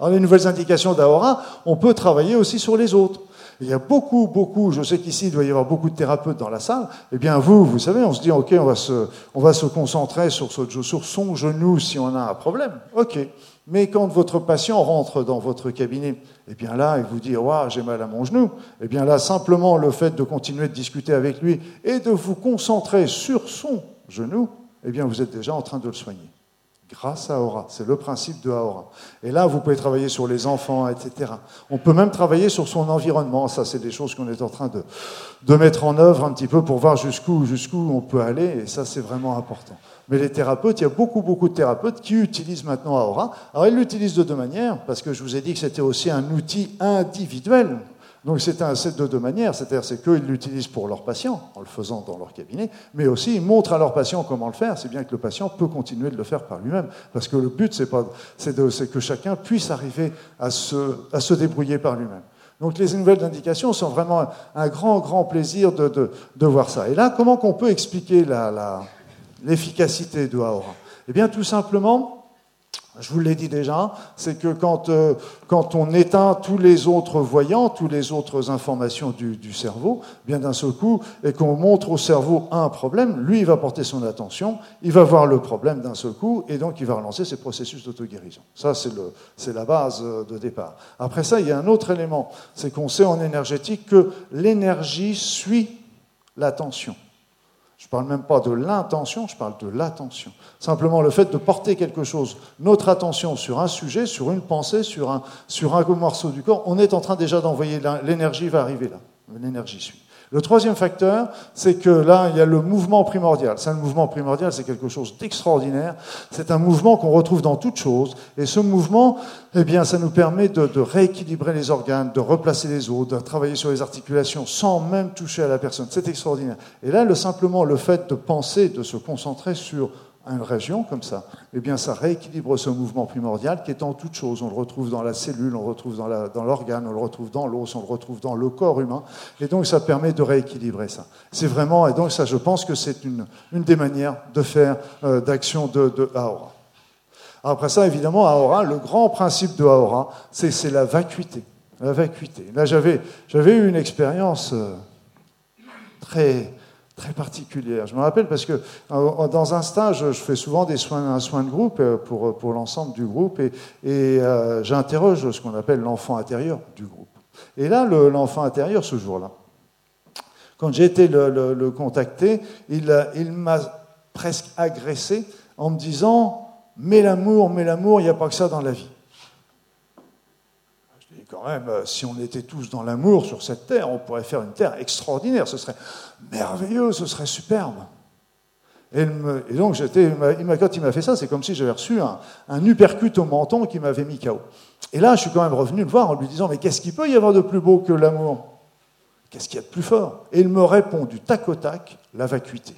Alors, les nouvelles indications d'Aora, on peut travailler aussi sur les autres. Il y a beaucoup, beaucoup, je sais qu'ici, il doit y avoir beaucoup de thérapeutes dans la salle. Eh bien, vous, vous savez, on se dit, OK, on va se, on va se concentrer sur, son genou si on a un problème. OK. Mais quand votre patient rentre dans votre cabinet, eh bien là, il vous dit, waouh, j'ai mal à mon genou. Eh bien là, simplement le fait de continuer de discuter avec lui et de vous concentrer sur son genou, eh bien, vous êtes déjà en train de le soigner grâce à Aura. C'est le principe de Aura. Et là, vous pouvez travailler sur les enfants, etc. On peut même travailler sur son environnement. Ça, c'est des choses qu'on est en train de, de mettre en œuvre un petit peu pour voir jusqu'où jusqu'où on peut aller. Et ça, c'est vraiment important. Mais les thérapeutes, il y a beaucoup, beaucoup de thérapeutes qui utilisent maintenant Aura. Alors, ils l'utilisent de deux manières, parce que je vous ai dit que c'était aussi un outil individuel Donc c'est de deux manières, c'est-à-dire c'est qu'ils l'utilisent pour leurs patients en le faisant dans leur cabinet, mais aussi ils montrent à leurs patients comment le faire, c'est bien que le patient peut continuer de le faire par lui-même, parce que le but c'est que chacun puisse arriver à se, à se débrouiller par lui-même. Donc les nouvelles indications sont vraiment un grand, grand plaisir de, de, voir ça. Et là, comment qu'on peut expliquer l'efficacité la, de Aora? Eh bien, tout simplement, je vous l'ai dit déjà, c'est que quand, euh, quand, on éteint tous les autres voyants, toutes les autres informations du, cerveau, bien d'un seul coup, et qu'on montre au cerveau un problème, lui, il va porter son attention, il va voir le problème d'un seul coup, et donc il va relancer ses processus d'auto-guérison. Ça, c'est la base euh, de départ. Après ça, il y a un autre élément, c'est qu'on sait en énergétique que l'énergie suit l'attention. Je ne parle même pas de l'intention, je parle de l'attention. Simplement le fait de porter quelque chose, notre attention sur un sujet, sur une pensée, sur un, sur un morceau du corps, on est en train déjà d'envoyer, l'énergie va arriver là, l'énergie suit. Le troisième facteur, c'est que là, il y a le mouvement primordial. C'est un mouvement primordial, c'est quelque chose d'extraordinaire. C'est un mouvement qu'on retrouve dans toute chose. Et ce mouvement, eh bien, ça nous permet de, de, rééquilibrer les organes, de replacer les os, de travailler sur les articulations sans même toucher à la personne. C'est extraordinaire. Et là, le, simplement le fait de penser, de se concentrer sur une région comme ça, eh bien, ça rééquilibre ce mouvement primordial qui est en toute chose. On le retrouve dans la cellule, on le retrouve dans l'organe, on le retrouve dans l'os, on le retrouve dans le corps humain. Et donc, ça permet de rééquilibrer ça. C'est vraiment, et donc, ça, je pense que c'est une, des manières de faire euh, d'action de, de Aora. Après ça, évidemment, Aora, le grand principe de Aora, c'est la vacuité. La vacuité. Là, j'avais eu une expérience euh, très très particulière. Je me rappelle parce que euh, dans un stage, je fais souvent des soins, un soin de groupe euh, pour, pour l'ensemble du groupe et, euh, j'interroge ce qu'on appelle l'enfant intérieur du groupe. Et là, l'enfant intérieur, ce jour-là, quand j'ai été le, le, contacter, il, il m'a presque agressé en me disant Mais l'amour, mais l'amour, il n'y a pas que ça dans la vie quand même, euh, si on était tous dans l'amour sur cette terre, on pourrait faire une terre extraordinaire. Ce serait merveilleux, ce serait superbe. Et, donc, j'étais, quand il m'a fait ça, c'est comme si j'avais reçu un, un au menton qui m'avait mis KO. Et là, je suis quand même revenu le voir en lui disant Mais qu'est-ce qu'il peut y avoir de plus beau que l'amour? Qu'est-ce qu'il y a de plus fort? Et il me répond du tac au tac la vacuité.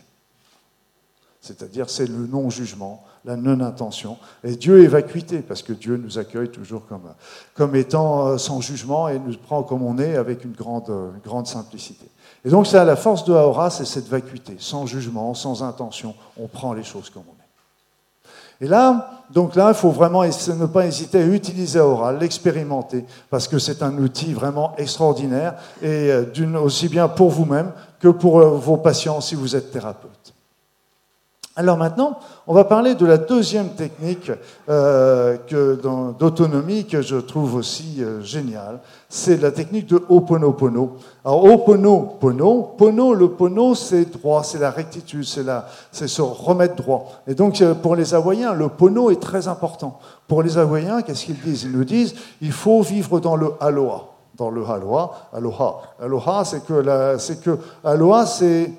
C'est-à-dire, c'est le non-jugement, la non-intention. Et Dieu est vacuité, parce que Dieu nous accueille toujours comme, comme étant euh, sans jugement et nous prend comme on est avec une grande, euh, grande simplicité. Et donc, c'est la force de Haora, c'est cette vacuité, sans jugement, sans intention, on prend les choses comme on est. Et là, donc là, il faut vraiment ne pas hésiter à utiliser Aura, l'expérimenter, parce que c'est un outil vraiment extraordinaire, et euh, aussi bien pour vous-même que pour vos patients si vous êtes thérapeute. Alors maintenant, on va parler de la deuxième technique euh, d'autonomie que je trouve aussi euh, géniale. C'est la technique de Ho'oponopono. Alors Ho'oponopono, pono, le pono, c'est droit, c'est la rectitude, c'est se remettre droit. Et donc euh, pour les Hawaïens, le pono est très important. Pour les Hawaïens, qu'est-ce qu'ils disent? Ils nous disent il faut vivre dans le aloha. Dans le aloha, aloha. Aloha, c'est que, c'est que aloha, c'est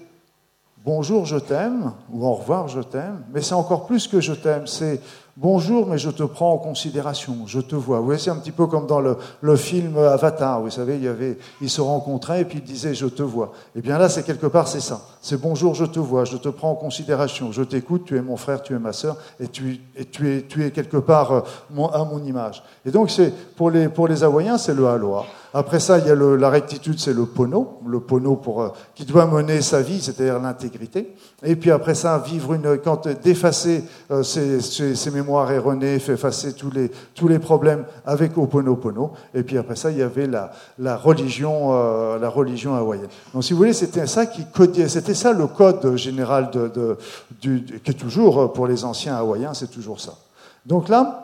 bonjour, je t'aime, ou au revoir, je t'aime, mais c'est encore plus que je t'aime, c'est bonjour, mais je te prends en considération, je te vois. Vous voyez, c'est un petit peu comme dans le, le, film Avatar, vous savez, il y avait, ils se rencontraient et puis ils disaient je te vois. Eh bien là, c'est quelque part, c'est ça. C'est bonjour, je te vois, je te prends en considération, je t'écoute, tu es mon frère, tu es ma sœur, et tu, et tu, es, tu es quelque part euh, à mon image. Et donc, c'est, pour les, pour les Hawaïens, c'est le aloha. Après ça, il y a le, la rectitude, c'est le pono, le pono pour, euh, qui doit mener sa vie, c'est-à-dire l'intégrité. Et puis après ça, vivre une, quand d'effacer euh, ses, ses, ses, mémoires erronées, effacer tous les, tous les problèmes avec Oponopono. Et puis après ça, il y avait la, la religion, euh, la religion hawaïenne. Donc si vous voulez, c'était ça qui codait, c'était ça le code général de, de, du, qui est toujours pour les anciens hawaïens, c'est toujours ça. Donc là,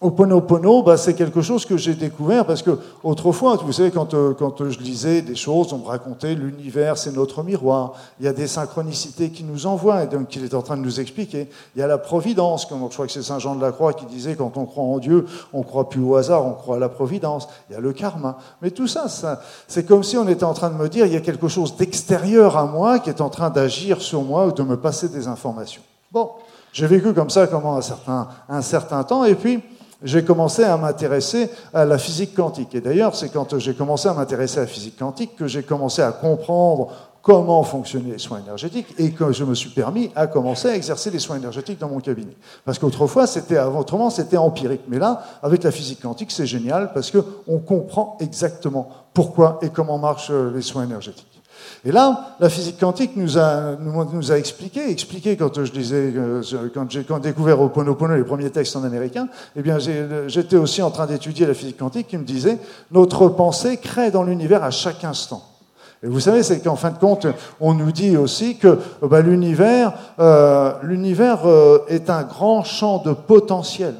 Oponopono, bah, c'est quelque chose que j'ai découvert parce que autrefois, vous savez, quand, euh, quand je lisais des choses, on me racontait l'univers, c'est notre miroir. Il y a des synchronicités qui nous envoient et donc qu'il est en train de nous expliquer. Il y a la providence, comme je crois que c'est Saint Jean de la Croix qui disait quand on croit en Dieu, on croit plus au hasard, on croit à la providence. Il y a le karma. Mais tout ça, ça c'est comme si on était en train de me dire il y a quelque chose d'extérieur à moi qui est en train d'agir sur moi ou de me passer des informations. Bon, j'ai vécu comme ça pendant un certain, un certain temps et puis j'ai commencé à m'intéresser à la physique quantique. Et d'ailleurs, c'est quand j'ai commencé à m'intéresser à la physique quantique que j'ai commencé à comprendre comment fonctionnaient les soins énergétiques et que je me suis permis à commencer à exercer les soins énergétiques dans mon cabinet. Parce qu'autrefois, c'était autrement, c'était empirique. Mais là, avec la physique quantique, c'est génial parce qu'on comprend exactement pourquoi et comment marchent les soins énergétiques. Et là, la physique quantique nous a, expliqué, expliqué quand je disais, euh, quand j'ai découvert Oponopono, les premiers textes en américain, eh j'étais aussi en train d'étudier la physique quantique qui me disait, notre pensée crée dans l'univers à chaque instant. Et vous savez, c'est qu'en fin de compte, on nous dit aussi que bah, l'univers, euh, l'univers euh, est un grand champ de potentiel.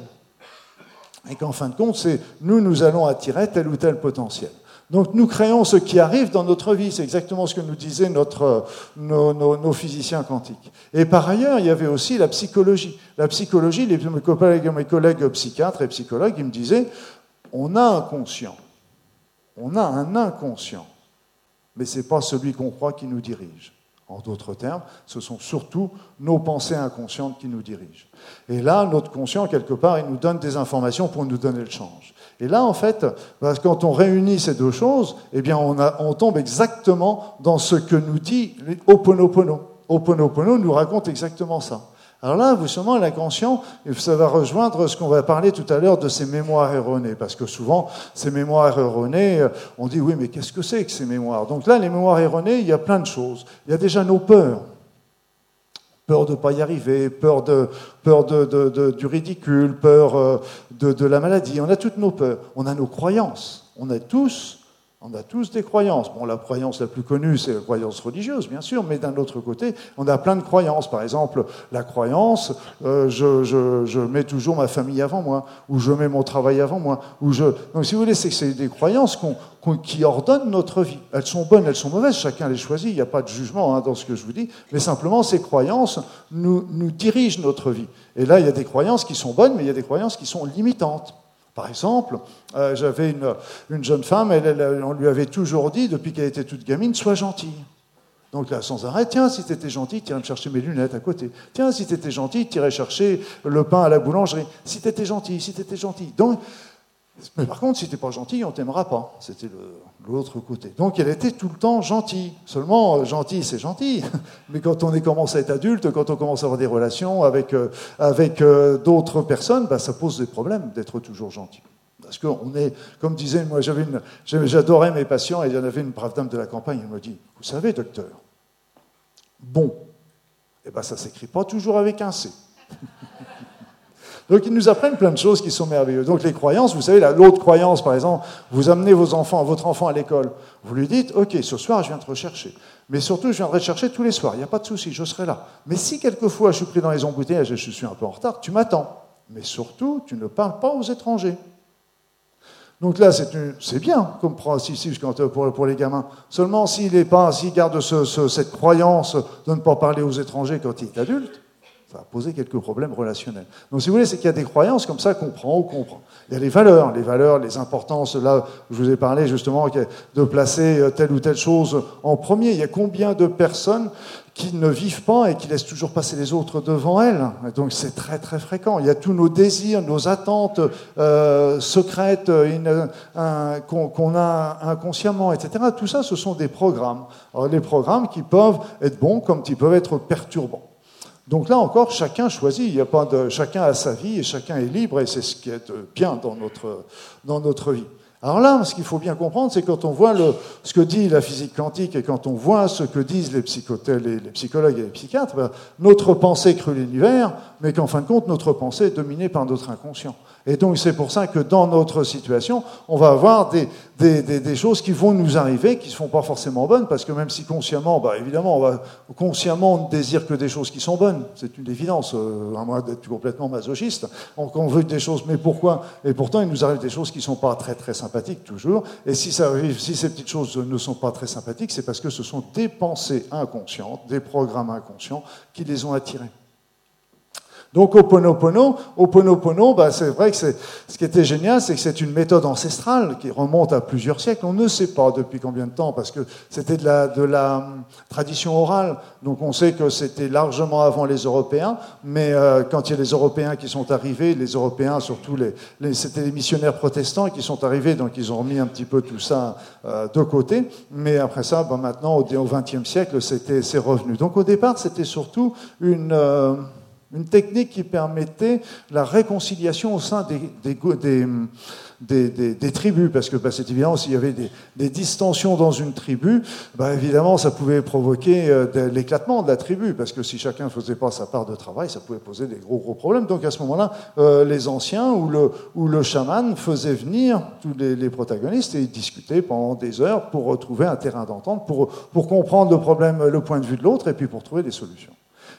Et qu'en fin de compte, c'est nous, nous allons attirer tel ou tel potentiel. Donc nous créons ce qui arrive dans notre vie, c'est exactement ce que nous disaient nos, physiciens quantiques. Et par ailleurs, il y avait aussi la psychologie. La psychologie, les, mes, collègues, mes collègues psychiatres et psychologues, ils me disaient, on a un conscient, on a un inconscient mais ce n'est pas celui qu'on croit qui nous dirige. En d'autres termes, ce sont surtout nos pensées inconscientes qui nous dirigent. Et là, notre conscient, quelque part, il nous donne des informations pour nous donner le change. Et là, en fait, quand on réunit ces deux choses, eh bien, on, tombe exactement dans ce que nous dit Oponopono. Oponopono nous raconte exactement ça. Alors là, vous sûrement, l'inconscient, ça va rejoindre ce qu'on va parler tout à l'heure de ces mémoires erronées, parce que souvent, ces mémoires erronées, euh, on dit oui, mais qu'est-ce que c'est que ces mémoires? Donc là, les mémoires erronées, il y a plein de choses. Il y a déjà nos peurs. Peur de pas y arriver, peur, de, peur de, du ridicule, peur euh, de, la maladie. On a toutes nos peurs. On a nos croyances. On a tous on a tous des croyances. Bon, la croyance la plus connue, c'est la croyance religieuse, bien sûr, mais d'un autre côté, on a plein de croyances. Par exemple, la croyance, euh, je, mets toujours ma famille avant moi, ou je mets mon travail avant moi, ou je... Donc, si vous voulez, c'est des croyances qui ordonnent notre vie. Elles sont bonnes, elles sont mauvaises, chacun les choisit, il n'y a pas de jugement hein, dans ce que je vous dis, mais simplement, ces croyances nous, nous dirigent notre vie. Et là, il y a des croyances qui sont bonnes, mais il y a des croyances qui sont limitantes. Par exemple, euh, j'avais une, une, jeune femme, on lui avait toujours dit, depuis qu'elle était toute gamine, sois gentille. Donc là, sans arrêt, tiens, si tu étais gentil, irais me chercher mes lunettes à côté. Tiens, si tu étais gentil, tu irais chercher le pain à la boulangerie. Si tu étais gentil, si tu étais gentil. Donc, mais par contre, si tu n'es pas gentil, on t'aimera pas. C'était l'autre côté. Donc elle était tout le temps gentille. Seulement, euh, gentil, c'est gentil. <laughs> Mais quand on commence à être adulte, quand on commence à avoir des relations avec, euh, avec euh, d'autres personnes, bah, ça pose des problèmes d'être toujours gentil. Parce qu'on est, comme disait, moi j'adorais mes patients et il y en avait une brave dame de la campagne, elle me dit, vous savez, docteur, bon, eh ben ça s'écrit pas toujours avec un C. Donc ils nous apprennent plein de choses qui sont merveilleuses. Donc les croyances, vous savez, l'autre croyance, par exemple, vous amenez vos enfants, votre enfant à l'école, vous lui dites, ok, ce soir je viens te rechercher. Mais surtout, je viendrai te chercher tous les soirs, il n'y a pas de souci, je serai là. Mais si quelquefois je suis pris dans les embouteillages et je suis un peu en retard, tu m'attends. Mais surtout, tu ne parles pas aux étrangers. Donc là, c'est bien comme principe pour, pour les gamins. Seulement s'il garde cette croyance de ne pas parler aux étrangers quand il est adulte, ça va poser quelques problèmes relationnels. Donc, si vous voulez, c'est qu'il y a des croyances comme ça qu'on prend ou qu'on prend. Il y a les valeurs, les valeurs, les importances. Là, je vous ai parlé justement de placer euh, telle ou telle chose en premier. Il y a combien de personnes qui ne vivent pas et qui laissent toujours passer les autres devant elles? donc c'est très très fréquent. Il y a tous nos désirs, nos attentes euh, secrètes qu'on a inconsciemment, etc. Tout ça, ce sont des programmes. Alors, les programmes qui peuvent être bons comme qui peuvent être perturbants. Donc là encore, chacun choisit, il y a pas de, chacun a sa vie et chacun est libre et c'est ce qui est bien dans notre, dans notre vie. Alors là, ce qu'il faut bien comprendre, c'est quand on voit le, ce que dit la physique quantique et quand on voit ce que disent les, les, les psychologues et les psychiatres, ben, notre pensée crée l'univers, mais qu'en fin de compte, notre pensée est dominée par notre inconscient. Et donc c'est pour ça que dans notre situation, on va avoir des, choses qui vont nous arriver, qui ne sont pas forcément bonnes, parce que même si consciemment, bah, évidemment, on va, consciemment, on ne désire que des choses qui sont bonnes, c'est une évidence, euh, à moins d'être complètement masochiste, on, on, veut des choses, mais pourquoi? Et pourtant, il nous arrive des choses qui ne sont pas très très sympathiques toujours, et si, ça arrive, si ces petites choses ne sont pas très sympathiques, c'est parce que ce sont des pensées inconscientes, des programmes inconscients qui les ont attirées. Donc Oponopono, Oponopono, bah, c'est vrai que ce qui était génial, c'est que c'est une méthode ancestrale qui remonte à plusieurs siècles. On ne sait pas depuis combien de temps, parce que c'était de la, de la hum, tradition orale. Donc on sait que c'était largement avant les Européens, mais euh, quand il y a les Européens qui sont arrivés, les Européens, surtout les, c'était les missionnaires protestants qui sont arrivés, donc ils ont remis un petit peu tout ça euh, de côté. Mais après ça, bah, maintenant, au XXe siècle, c'est revenu. Donc au départ, c'était surtout une... Euh, une technique qui permettait la réconciliation au sein des, des, tribus, parce que bah, c'est évident, s'il y avait des, distensions dans une tribu, bah, évidemment, ça pouvait provoquer euh, l'éclatement de la tribu, parce que si chacun ne faisait pas sa part de travail, ça pouvait poser des gros, gros problèmes. Donc à ce moment-là, euh, les anciens ou le, ou le chaman faisaient venir tous les, protagonistes et discutaient pendant des heures pour retrouver un terrain d'entente, pour, pour comprendre le problème, le point de vue de l'autre, et puis pour trouver des solutions.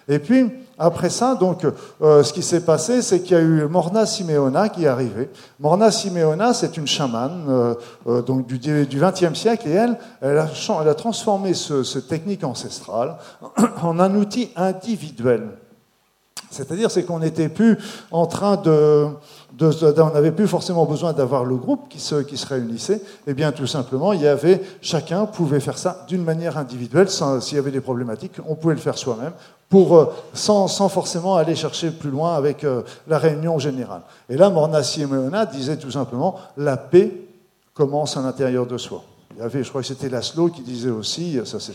Et puis, après ça, donc, euh, ce qui s'est passé, c'est qu'il y a eu Morna Simeona qui est arrivée. Morna Simeona, c'est une chamane euh, euh, donc du XXe siècle, et elle, elle a, elle a transformé ce, cette technique ancestrale <coughs> en un outil individuel. C'est-à-dire, c'est qu'on n'était plus en train de, on n'avait plus forcément besoin d'avoir le groupe qui se, qui se réunissait. Eh bien, tout simplement, il y avait chacun pouvait faire ça d'une manière individuelle. S'il y avait des problématiques, on pouvait le faire soi-même, pour euh, sans, sans, forcément aller chercher plus loin avec euh, la réunion générale. Et là, Morna Simeona disait tout simplement la paix commence à l'intérieur de soi. Il y avait, je crois que c'était Laszlo qui disait aussi, ça c'est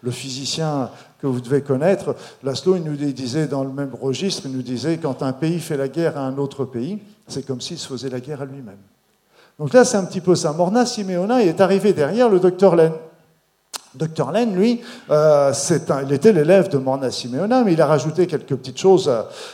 le physicien que vous devez connaître, Laszlo il nous disait dans le même registre, il nous disait quand un pays fait la guerre à un autre pays, c'est comme s'il se faisait la guerre à lui-même. Donc là c'est un petit peu ça. Morna Simeona est arrivé derrière le docteur Len. Dr Len, lui, euh, il était l'élève de Morna Simeona, mais il a rajouté quelques petites choses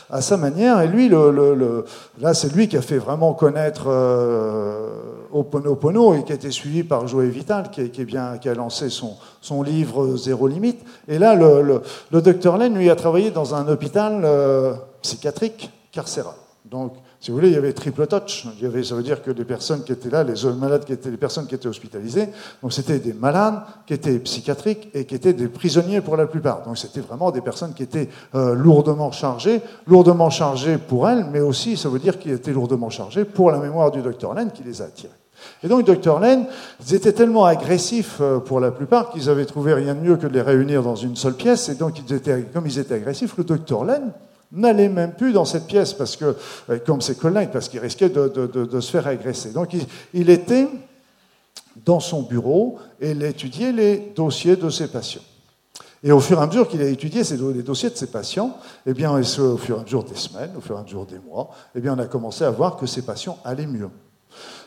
à, sa manière. Et lui, là, c'est lui qui a fait vraiment connaître euh, Oponopono et qui a été suivi par Joé Vital, qui, a lancé son, livre Zéro Limite. Et là, le, Dr Len, lui, a travaillé dans un hôpital euh, psychiatrique carcéral. Donc, si vous voulez, il y avait triple touch. Il y avait, ça veut dire que les personnes qui étaient là, les malades qui étaient, les personnes qui étaient hospitalisées, donc c'était des malades qui étaient psychiatriques et qui étaient des prisonniers pour la plupart. Donc c'était vraiment des personnes qui étaient euh, lourdement chargées, lourdement chargées pour elles, mais aussi, ça veut dire qu'ils étaient lourdement chargés pour la mémoire du docteur Len qui les a attirés. Et donc, docteur Len, ils étaient tellement agressifs euh, pour la plupart qu'ils avaient trouvé rien de mieux que de les réunir dans une seule pièce. Et donc, ils étaient, comme ils étaient agressifs, le docteur Len, n'allait même plus dans cette pièce, parce que, euh, comme ses collègues, parce qu'il risquait de, se faire agresser. Donc il, était dans son bureau et il étudiait les dossiers de ses patients. Et au fur et à mesure qu'il a étudié les dossiers de ses patients, eh bien, au fur et à mesure des semaines, au fur et à mesure des mois, eh on a commencé à voir que ses patients allaient mieux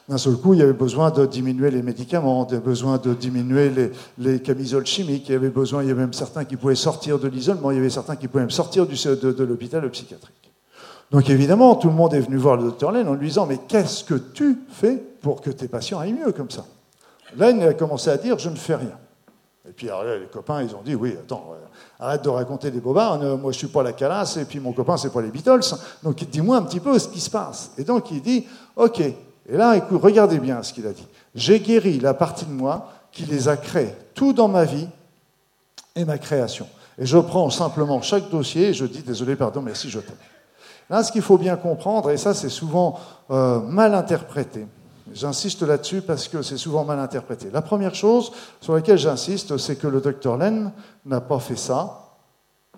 d'un seul coup, il y avait besoin de diminuer les médicaments, il y avait besoin de diminuer les, camisoles chimiques, il y avait besoin, il y avait même certains qui pouvaient sortir de l'isolement, il y avait certains qui pouvaient même sortir de, l'hôpital psychiatrique. Donc évidemment, tout le monde est venu voir le docteur Len en lui disant, mais qu'est-ce que tu fais pour que tes patients aillent mieux comme ça? Len a commencé à dire, je ne fais rien. Et puis les copains, ils ont dit, oui, attends, euh, arrête de raconter des bobards, moi je suis pas la calasse, et puis mon copain, c'est pas les Beatles, donc dis-moi un petit peu ce qui se passe. Et donc il dit, ok, et là, écoute, regardez bien ce qu'il a dit. J'ai guéri la partie de moi qui les a créés, tout dans ma vie et ma création. Et je prends simplement chaque dossier et je dis désolé, pardon, merci, je t'aime. Là, ce qu'il faut bien comprendre, et ça c'est souvent euh, mal interprété, j'insiste là-dessus parce que c'est souvent mal interprété. La première chose sur laquelle j'insiste, c'est que le docteur Len n'a pas fait ça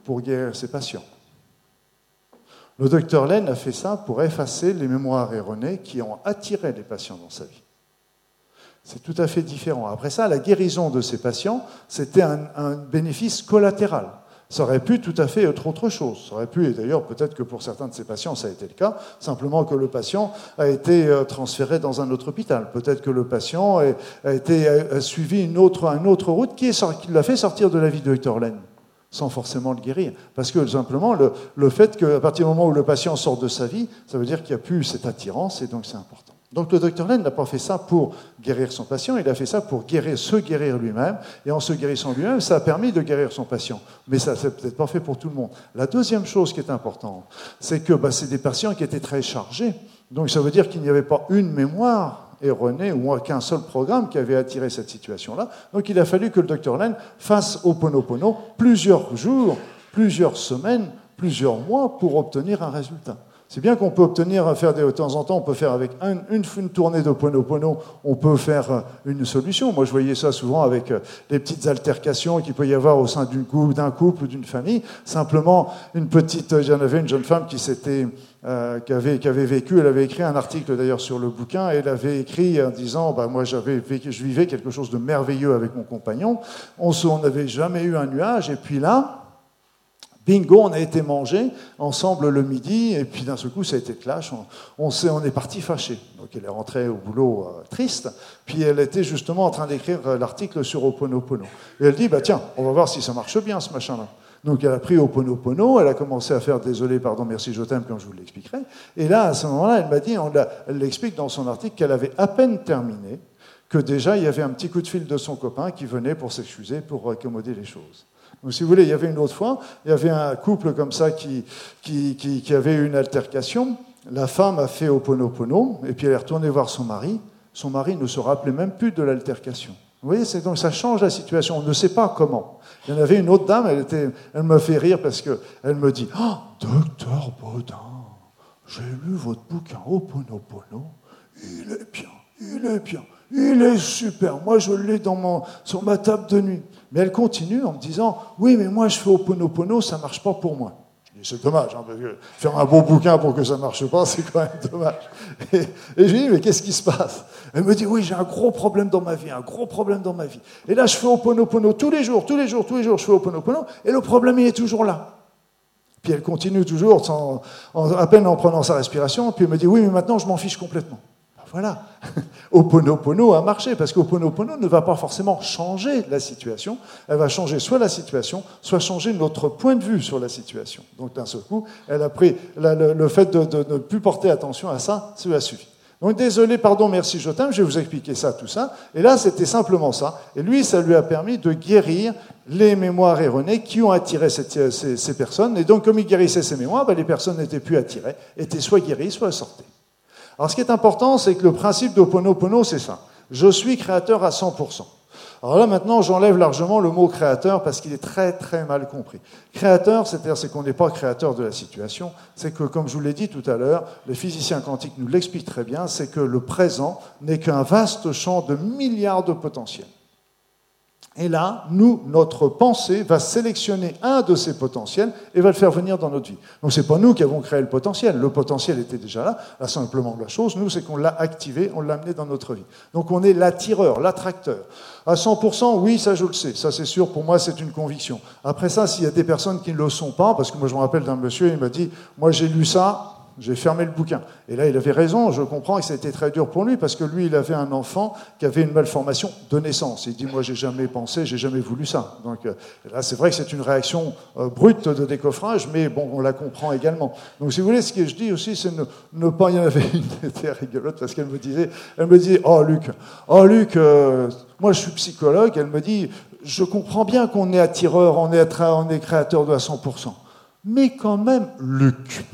pour guérir ses patients. Le docteur Len a fait ça pour effacer les mémoires erronées qui ont attiré les patients dans sa vie. C'est tout à fait différent. Après ça, la guérison de ces patients, c'était un, bénéfice collatéral. Ça aurait pu tout à fait être autre chose. Ça aurait pu, et d'ailleurs peut-être que pour certains de ces patients, ça a été le cas, simplement que le patient a été euh, transféré dans un autre hôpital. Peut-être que le patient a, été, suivi une autre, autre route qui, l'a fait sortir de la vie de Dr Len sans forcément le guérir. Parce que simplement, le, le fait qu'à partir du moment où le patient sort de sa vie, ça veut dire qu'il n'y a plus cette attirance et donc c'est important. Donc le docteur Len n'a pas fait ça pour guérir son patient, il a fait ça pour guérir, se guérir lui-même. Et en se guérissant lui-même, ça a permis de guérir son patient. Mais ça, c'est peut-être pas fait pour tout le monde. La deuxième chose qui est importante, c'est que bah, c'est des patients qui étaient très chargés. Donc ça veut dire qu'il n'y avait pas une mémoire erroné ou qu'un seul programme qui avait attiré cette situation-là. Donc il a fallu que le docteur Len fasse au Ponopono plusieurs jours, plusieurs semaines plusieurs mois pour obtenir un résultat. C'est bien qu'on peut obtenir, faire des, de temps en temps, on peut faire avec une, une, tournée de Pono, on peut faire euh, une solution. Moi, je voyais ça souvent avec euh, les petites altercations qu'il peut y avoir au sein d'un couple ou d'une famille. Simplement, une petite, il y en avait une jeune femme qui s'était euh, qui, avait, qui, avait, vécu, elle avait écrit un article d'ailleurs sur le bouquin, et elle avait écrit en disant, bah, moi j'avais je vivais quelque chose de merveilleux avec mon compagnon, on n'avait jamais eu un nuage, et puis là, Bingo, on a été mangé ensemble le midi, et puis d'un seul coup, ça a été clash. On, on, on est parti fâché. Donc elle est rentrée au boulot euh, triste, puis elle était justement en train d'écrire euh, l'article sur Oponopono. Et elle dit, bah tiens, on va voir si ça marche bien ce machin-là. Donc elle a pris Oponopono, elle a commencé à faire désolé, pardon, merci, je t'aime, quand je vous l'expliquerai. Et là, à ce moment-là, elle m'a dit, elle l'explique dans son article qu'elle avait à peine terminé, que déjà il y avait un petit coup de fil de son copain qui venait pour s'excuser, pour accommoder les choses. Si vous voulez, il y avait une autre fois, il y avait un couple comme ça qui, qui, qui, avait une altercation. La femme a fait Oponopono, et puis elle est retournée voir son mari. Son mari ne se rappelait même plus de l'altercation. Vous voyez, donc ça change la situation. On ne sait pas comment. Il y en avait une autre dame, elle, était, elle me fait rire parce qu'elle me dit oh, Docteur Baudin, j'ai lu votre bouquin Oponopono. Il est bien, il est bien, il est super. Moi, je l'ai dans mon, sur ma table de nuit. Mais elle continue en me disant Oui, mais moi je fais Oponopono, ça ne marche pas pour moi. Je dis C'est dommage, hein, parce que faire un bon bouquin pour que ça ne marche pas, <laughs> c'est quand même dommage. Et, je lui dis Mais qu'est-ce qui se passe? Elle me dit Oui, j'ai un gros problème dans ma vie, un gros problème dans ma vie. Et là, je fais Oponopono tous les jours, tous les jours, tous les jours, je fais Oponopono, et le problème, il est toujours là. Puis elle continue toujours, à peine en prenant sa respiration, puis elle me dit Oui, mais maintenant, je m'en fiche complètement. Voilà. <laughs> Oponopono a marché, parce qu'Oponopono ne va pas forcément changer la situation, elle va changer soit la situation, soit changer notre point de vue sur la situation. Donc d'un seul coup, elle a pris le, fait de, ne plus porter attention à ça, cela suffit. Donc désolé, pardon, merci, je je vais vous expliquer ça, tout ça. Et là, c'était simplement ça. Et lui, ça lui a permis de guérir les mémoires erronées qui ont attiré ces, personnes. Et donc, comme il guérissait ces mémoires, ben, les personnes n'étaient plus attirées, étaient soit guéries, soit sorties. Alors ce qui est important, c'est que le principe d'Oponopono, c'est ça. Je suis créateur à 100%. Alors là, maintenant, j'enlève largement le mot créateur parce qu'il est très, très mal compris. Créateur, c'est-à-dire c'est qu'on n'est pas créateur de la situation, c'est que, comme je vous l'ai dit tout à l'heure, les physiciens quantiques nous l'expliquent très bien, c'est que le présent n'est qu'un vaste champ de milliards de potentiels. Et là, nous, notre pensée va sélectionner un de ces potentiels et va le faire venir dans notre vie. Donc c'est pas nous qui avons créé le potentiel, le potentiel était déjà là. Là, simplement la chose, nous, c'est qu'on l'a activé, on l'a amené dans notre vie. Donc on est l'attireur, l'attracteur. À 100%, oui, ça je le sais, ça c'est sûr, pour moi c'est une conviction. Après ça, s'il y a des personnes qui ne le sont pas, parce que moi je me rappelle d'un monsieur, il m'a dit, moi j'ai lu ça, j'ai fermé le bouquin. Et là, il avait raison, je comprends a été très dur pour lui, parce que lui, il avait un enfant qui avait une malformation de naissance. Il dit, moi, j'ai jamais pensé, j'ai jamais voulu ça. Donc euh, là, c'est vrai que c'est une réaction euh, brute de décoffrage, mais bon, on la comprend également. Donc si vous voulez, ce que je dis aussi, c'est ne, pas... Il y en avait une <laughs> qui était rigolote, parce qu'elle me disait, elle me disait, oh Luc, oh Luc, euh, moi je suis psychologue, elle me dit, je comprends bien qu'on est attireur, on est, créateur de à 100%. Mais quand même, Luc,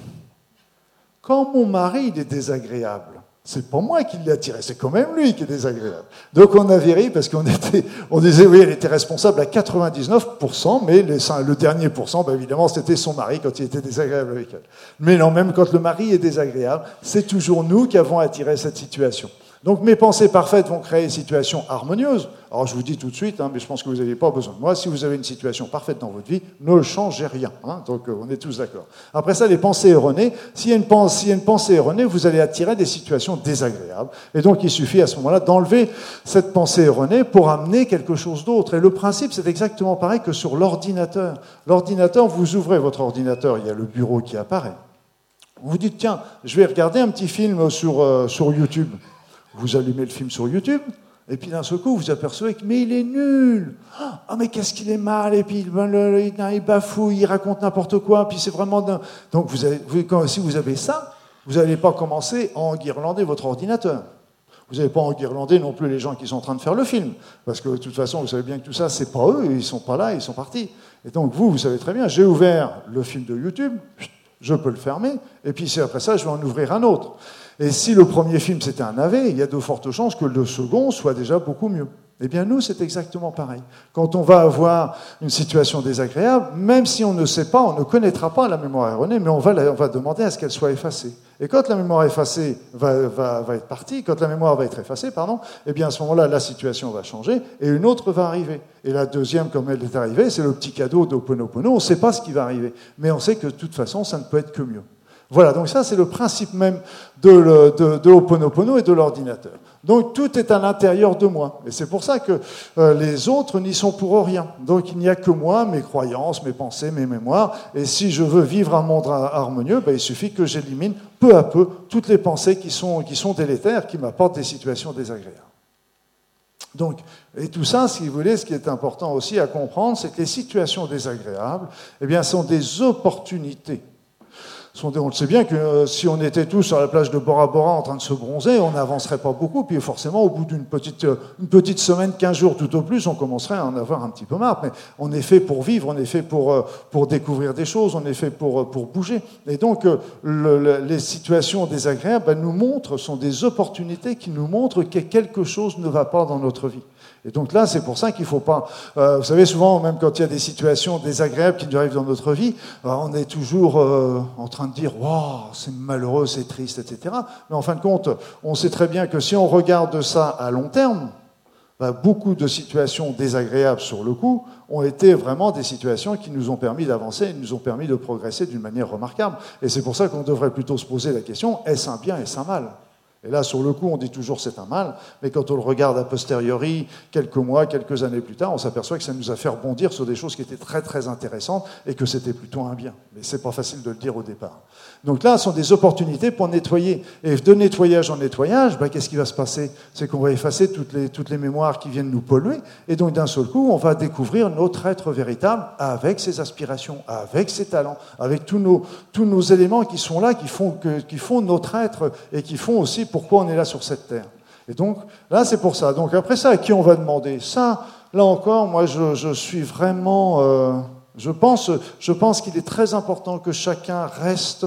quand mon mari il est désagréable, c'est pas moi qui l'ai attiré, c'est quand même lui qui est désagréable. Donc on a vérifié parce qu'on était, on disait oui, elle était responsable à 99%, mais le dernier pourcent, ben évidemment, c'était son mari quand il était désagréable avec elle. Mais non, même quand le mari est désagréable, c'est toujours nous qui avons attiré cette situation. Donc mes pensées parfaites vont créer une situation harmonieuse. Alors je vous dis tout de suite, hein, mais je pense que vous n'avez pas besoin de moi, si vous avez une situation parfaite dans votre vie, ne changez rien. Hein. donc euh, on est tous d'accord. Après ça, les pensées erronées. S'il y, y a une pensée erronée, vous allez attirer des situations désagréables. Et donc il suffit à ce moment-là d'enlever cette pensée erronée pour amener quelque chose d'autre. Et le principe, c'est exactement pareil que sur l'ordinateur. L'ordinateur, vous ouvrez votre ordinateur, il y a le bureau qui apparaît. Vous dites, tiens, je vais regarder un petit film sur, euh, sur YouTube. Vous allumez le film sur YouTube, et puis d'un seul coup, vous apercevez que, mais il est nul Ah, mais qu'est-ce qu'il est mal Et puis il bafouille, il raconte n'importe quoi, puis c'est vraiment... Donc si vous avez ça, vous n'allez pas commencer à enguirlander votre ordinateur. Vous n'allez pas enguirlander non plus les gens qui sont en train de faire le film. Parce que de toute façon, vous savez bien que tout ça, c'est pas eux, ils sont pas là, ils sont partis. Et donc vous, vous savez très bien, j'ai ouvert le film de YouTube, je peux le fermer, et puis c'est après ça, je vais en ouvrir un autre. Et si le premier film c'était un navet, il y a de fortes chances que le second soit déjà beaucoup mieux. Eh bien, nous, c'est exactement pareil. Quand on va avoir une situation désagréable, même si on ne sait pas, on ne connaîtra pas la mémoire erronée, mais on va, demander à ce qu'elle soit effacée. Et quand la mémoire effacée va, va, va, être partie, quand la mémoire va être effacée, pardon, eh bien, à ce moment-là, la situation va changer et une autre va arriver. Et la deuxième, comme elle est arrivée, c'est le petit cadeau d'Oponopono. On ne sait pas ce qui va arriver, mais on sait que de toute façon, ça ne peut être que mieux. Voilà, donc ça, c'est le principe même de, le, et de l'ordinateur. Donc tout est à l'intérieur de moi. Et c'est pour ça que euh, les autres n'y sont pour rien. Donc il n'y a que moi, mes croyances, mes pensées, mes mémoires. Et si je veux vivre un monde harmonieux, ben, il suffit que j'élimine peu à peu toutes les pensées qui sont, qui sont délétères, qui m'apportent des situations désagréables. Donc, et tout ça, si vous voulez, ce qui est important aussi à comprendre, c'est que les situations désagréables, eh bien, sont des opportunités on le sait bien que euh, si on était tous sur la plage de Bora Bora en train de se bronzer, on n'avancerait pas beaucoup. Puis forcément, au bout d'une petite, euh, une petite semaine, 15 jours tout au plus, on commencerait à en avoir un petit peu marre. Mais on est fait pour vivre, on est fait pour, euh, pour découvrir des choses, on est fait pour, pour bouger. Et donc, les situations désagréables elles nous montrent, sont des opportunités qui nous montrent que quelque chose ne va pas dans notre vie. Et donc là, c'est pour ça qu'il ne faut pas. Euh, vous savez, souvent, même quand il y a des situations désagréables qui nous arrivent dans notre vie, euh, on est toujours euh, en train de dire Waouh, c'est malheureux, c'est triste, etc. Mais en fin de compte, on sait très bien que si on regarde ça à long terme, bah, beaucoup de situations désagréables sur le coup ont été vraiment des situations qui nous ont permis d'avancer, nous ont permis de progresser d'une manière remarquable. Et c'est pour ça qu'on devrait plutôt se poser la question est-ce un bien, est-ce un mal? Et là, sur le coup, on dit toujours c'est un mal, mais quand on le regarde a posteriori, quelques mois, quelques années plus tard, on s'aperçoit que ça nous a fait rebondir sur des choses qui étaient très très intéressantes et que c'était plutôt un bien. Mais c'est pas facile de le dire au départ. Donc là, ce sont des opportunités pour nettoyer. Et de nettoyage en nettoyage, bah, qu'est-ce qui va se passer? C'est qu'on va effacer toutes les, toutes les mémoires qui viennent nous polluer, et donc d'un seul coup, on va découvrir notre être véritable avec ses aspirations, avec ses talents, avec tous nos, tous nos éléments qui sont là, qui font, qui font notre être et qui font aussi pourquoi on est là sur cette terre. Et donc, là, c'est pour ça. Donc, après ça, à qui on va demander? Ça, là encore, moi, je, suis vraiment. Euh, je pense, je pense qu'il est très important que chacun reste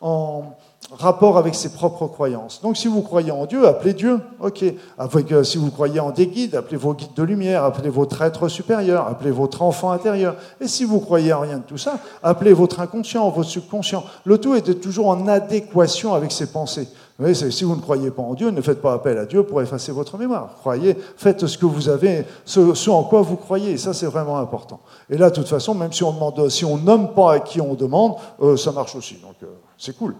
en rapport avec ses propres croyances. Donc, si vous croyez en Dieu, appelez Dieu. OK. Avec, euh, si vous croyez en des guides, appelez vos guides de lumière, appelez votre être supérieur, appelez votre enfant intérieur. Et si vous croyez en rien de tout ça, appelez votre inconscient, votre subconscient. Le tout est toujours en adéquation avec ses pensées. Vous voyez, si vous ne croyez pas en Dieu, ne faites pas appel à Dieu pour effacer votre mémoire. Croyez, faites ce que vous avez, ce, en quoi vous croyez. Et ça, c'est vraiment important. Et là, de toute façon, même si on demande, si on nomme pas à qui on demande, euh, ça marche aussi. Donc, euh, c'est cool.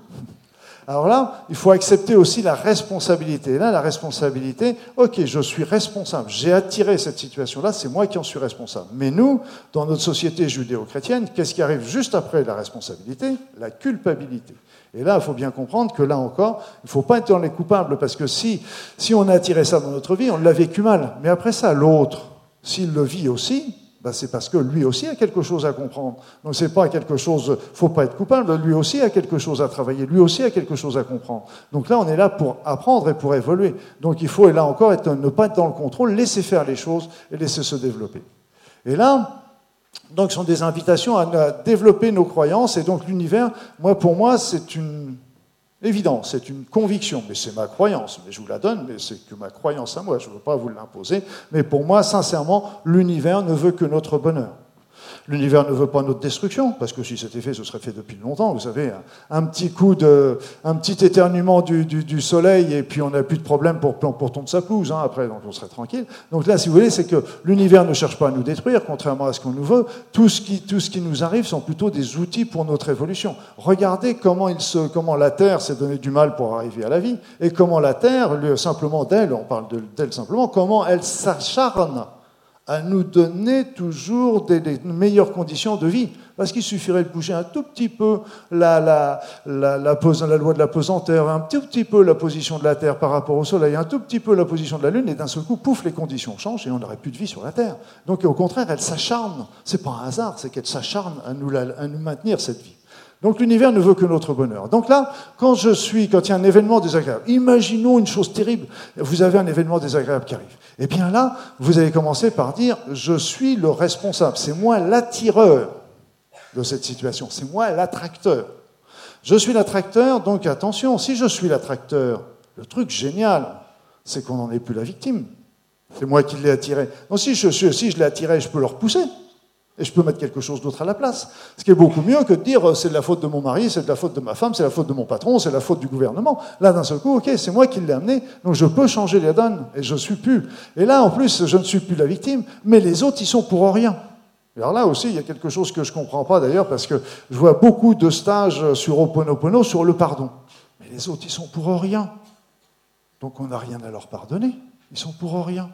Alors là, il faut accepter aussi la responsabilité. là, la responsabilité, ok, je suis responsable, j'ai attiré cette situation-là, c'est moi qui en suis responsable. Mais nous, dans notre société judéo-chrétienne, qu'est-ce qui arrive juste après la responsabilité? La culpabilité. Et là, il faut bien comprendre que là encore, il ne faut pas être dans les coupables, parce que si, si on a attiré ça dans notre vie, on l'a vécu mal. Mais après ça, l'autre, s'il le vit aussi, ben c'est parce que lui aussi a quelque chose à comprendre. Donc c'est pas quelque chose, faut pas être coupable, lui aussi a quelque chose à travailler, lui aussi a quelque chose à comprendre. Donc là, on est là pour apprendre et pour évoluer. Donc il faut, et là encore, ne pas être dans le contrôle, laisser faire les choses et laisser se développer. Et là, donc, ce sont des invitations à développer nos croyances. Et donc, l'univers, moi, pour moi, c'est une évidence, c'est une conviction. Mais c'est ma croyance. Mais je vous la donne, mais c'est que ma croyance à moi. Je ne veux pas vous l'imposer. Mais pour moi, sincèrement, l'univers ne veut que notre bonheur. L'univers ne veut pas notre destruction, parce que si c'était fait, ce serait fait depuis longtemps. Vous savez, un, petit coup de, un petit éternuement du, du, soleil, et puis on n'a plus de problème pour, pour de sa pelouse, hein, après, donc on serait tranquille. Donc là, si vous voulez, c'est que l'univers ne cherche pas à nous détruire, contrairement à ce qu'on nous veut. Tout ce, qui, tout ce qui nous arrive sont plutôt des outils pour notre évolution. Regardez comment, il se, comment la Terre s'est donné du mal pour arriver à la vie, et comment la Terre, simplement d'elle, on parle d'elle simplement, comment elle s'acharne à nous donner toujours des, meilleures conditions de vie. Parce qu'il suffirait de bouger un tout petit peu la, la, la, la, la loi de la pesanteur, un tout petit peu la position de la Terre par rapport au Soleil, un tout petit peu la position de la Lune, et d'un seul coup, pouf, les conditions changent et on n'aurait plus de vie sur la Terre. Donc au contraire, elle s'acharne. C'est pas un hasard, c'est qu'elle s'acharne à nous, à nous maintenir cette vie. Donc l'univers ne veut que notre bonheur. Donc là, quand je suis, quand il y a un événement désagréable, imaginons une chose terrible, vous avez un événement désagréable qui arrive. Eh bien là, vous allez commencer par dire, je suis le responsable, c'est moi l'attireur de cette situation, c'est moi l'attracteur. Je suis l'attracteur, donc attention, si je suis l'attracteur, le truc génial, c'est qu'on n'en est plus la victime. C'est moi qui l'ai attiré. Donc si je, si je l'ai attiré, je peux le repousser. Et je peux mettre quelque chose d'autre à la place. Ce qui est beaucoup mieux que de dire euh, c'est de la faute de mon mari, c'est de la faute de ma femme, c'est la faute de mon patron, c'est la faute du gouvernement. Là, d'un seul coup, ok, c'est moi qui l'ai amené, donc je peux changer les donnes et je suis plus. Et là, en plus, je ne suis plus la victime, mais les autres, ils sont pour rien. Alors là aussi, il y a quelque chose que je ne comprends pas d'ailleurs, parce que je vois beaucoup de stages sur Oponopono sur le pardon. Mais les autres, ils sont pour rien. Donc on n'a rien à leur pardonner. Ils sont pour rien.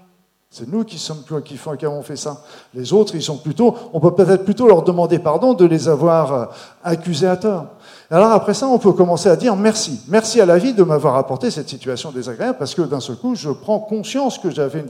C'est nous qui sommes qui, qui avons fait ça. Les autres, ils sont plutôt, on peut peut-être plutôt leur demander pardon de les avoir euh, accusés à tort. Alors après ça, on peut commencer à dire merci. Merci à la vie de m'avoir apporté cette situation désagréable parce que d'un seul coup, je prends conscience que j'avais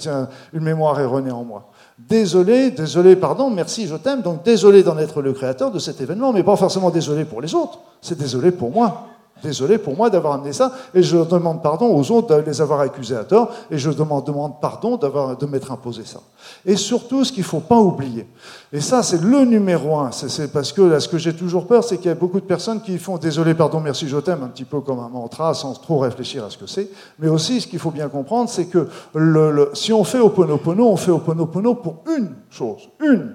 une, mémoire erronée en moi. Désolé, désolé, pardon, merci, je t'aime. Donc désolé d'en être le créateur de cet événement, mais pas forcément désolé pour les autres. C'est désolé pour moi. Désolé pour moi d'avoir amené ça, et je demande pardon aux autres de les avoir accusés à tort, et je demande, demande pardon de m'être imposé ça. Et surtout, ce qu'il faut pas oublier, et ça c'est le numéro un, c'est, parce que là, ce que j'ai toujours peur, c'est qu'il y a beaucoup de personnes qui font désolé, pardon, merci, je t'aime, un petit peu comme un mantra, sans trop réfléchir à ce que c'est, mais aussi ce qu'il faut bien comprendre, c'est que le, si on fait Oponopono, on fait Oponopono pour une chose, une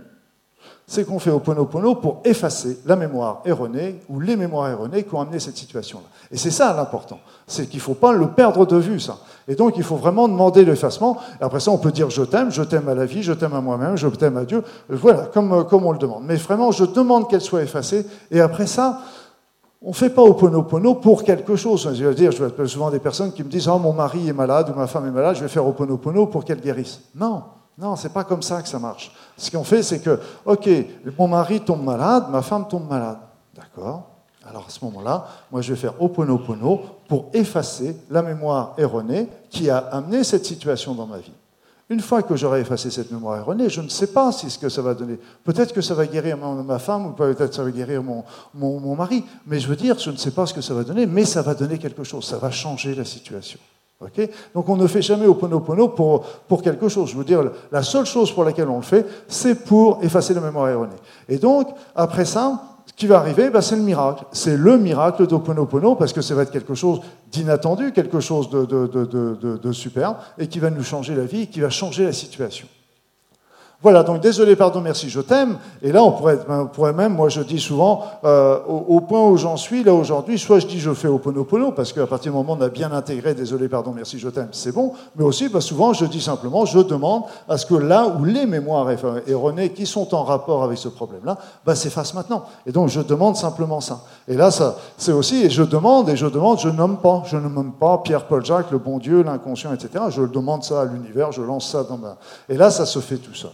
c'est qu'on fait Oponopono pour effacer la mémoire erronée ou les mémoires erronées qui ont amené cette situation-là. Et c'est ça l'important. C'est qu'il ne faut pas le perdre de vue, ça. Et donc, il faut vraiment demander l'effacement. Après ça, on peut dire je t'aime, je t'aime à la vie, je t'aime à moi-même, je t'aime à Dieu. Voilà, comme, comme on le demande. Mais vraiment, je demande qu'elle soit effacée. Et après ça, on ne fait pas Oponopono pour quelque chose. Je veux dire, je vois souvent des personnes qui me disent Oh, mon mari est malade ou ma femme est malade, je vais faire Oponopono pour qu'elle guérisse. Non. Non, c'est pas comme ça que ça marche. Ce qu'on fait, c'est que, ok, mon mari tombe malade, ma femme tombe malade. D'accord Alors à ce moment-là, moi je vais faire Oponopono pour effacer la mémoire erronée qui a amené cette situation dans ma vie. Une fois que j'aurai effacé cette mémoire erronée, je ne sais pas si ce que ça va donner. Peut-être que ça va guérir ma femme ou peut-être ça va guérir mon, mon, mon mari. Mais je veux dire, je ne sais pas ce que ça va donner, mais ça va donner quelque chose. Ça va changer la situation. Donc on ne fait jamais Oponopono pour, pour quelque chose. Je veux dire, la seule chose pour laquelle on le fait, c'est pour effacer la mémoire erronée. Et donc, après ça, ce qui va arriver, ben, c'est le miracle. C'est le miracle d'Oponopono, parce que ça va être quelque chose d'inattendu, quelque chose de, de, de, de, superbe, et qui va nous changer la vie, qui va changer la situation. Voilà, donc désolé, pardon, merci, je t'aime. Et là, on pourrait, pourrait, même, moi je dis souvent, euh, au, point où j'en suis, là aujourd'hui, soit je dis je fais Oponopono, parce qu'à partir du moment où on a bien intégré désolé, pardon, merci, je t'aime, c'est bon. Mais aussi, bah, souvent, je dis simplement, je demande à ce que là où les mémoires erronées qui sont en rapport avec ce problème-là, bah, s'effacent maintenant. Et donc, je demande simplement ça. Et là, ça, c'est aussi, et je demande, et je demande, je nomme pas. Je ne nomme pas Pierre-Paul Jacques, le bon Dieu, l'inconscient, etc. Je demande ça à l'univers, je lance ça dans ma. Et là, ça se fait tout seul.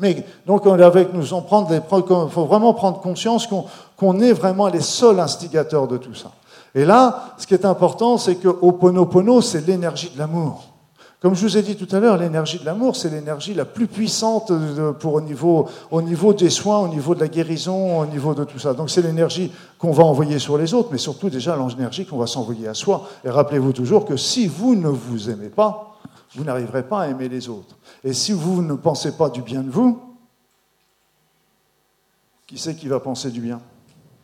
Mais donc avec nous, il faut vraiment prendre conscience qu'on est vraiment les seuls instigateurs de tout ça. Et là, ce qui est important, c'est que Oponopono, c'est l'énergie de l'amour. Comme je vous ai dit tout à l'heure, l'énergie de l'amour, c'est l'énergie la plus puissante pour au niveau, au niveau des soins, au niveau de la guérison, au niveau de tout ça. Donc c'est l'énergie qu'on va envoyer sur les autres, mais surtout déjà l'énergie qu'on va s'envoyer à soi. Et rappelez-vous toujours que si vous ne vous aimez pas, vous n'arriverez pas à aimer les autres. Et si vous ne pensez pas du bien de vous, qui c'est qui va penser du bien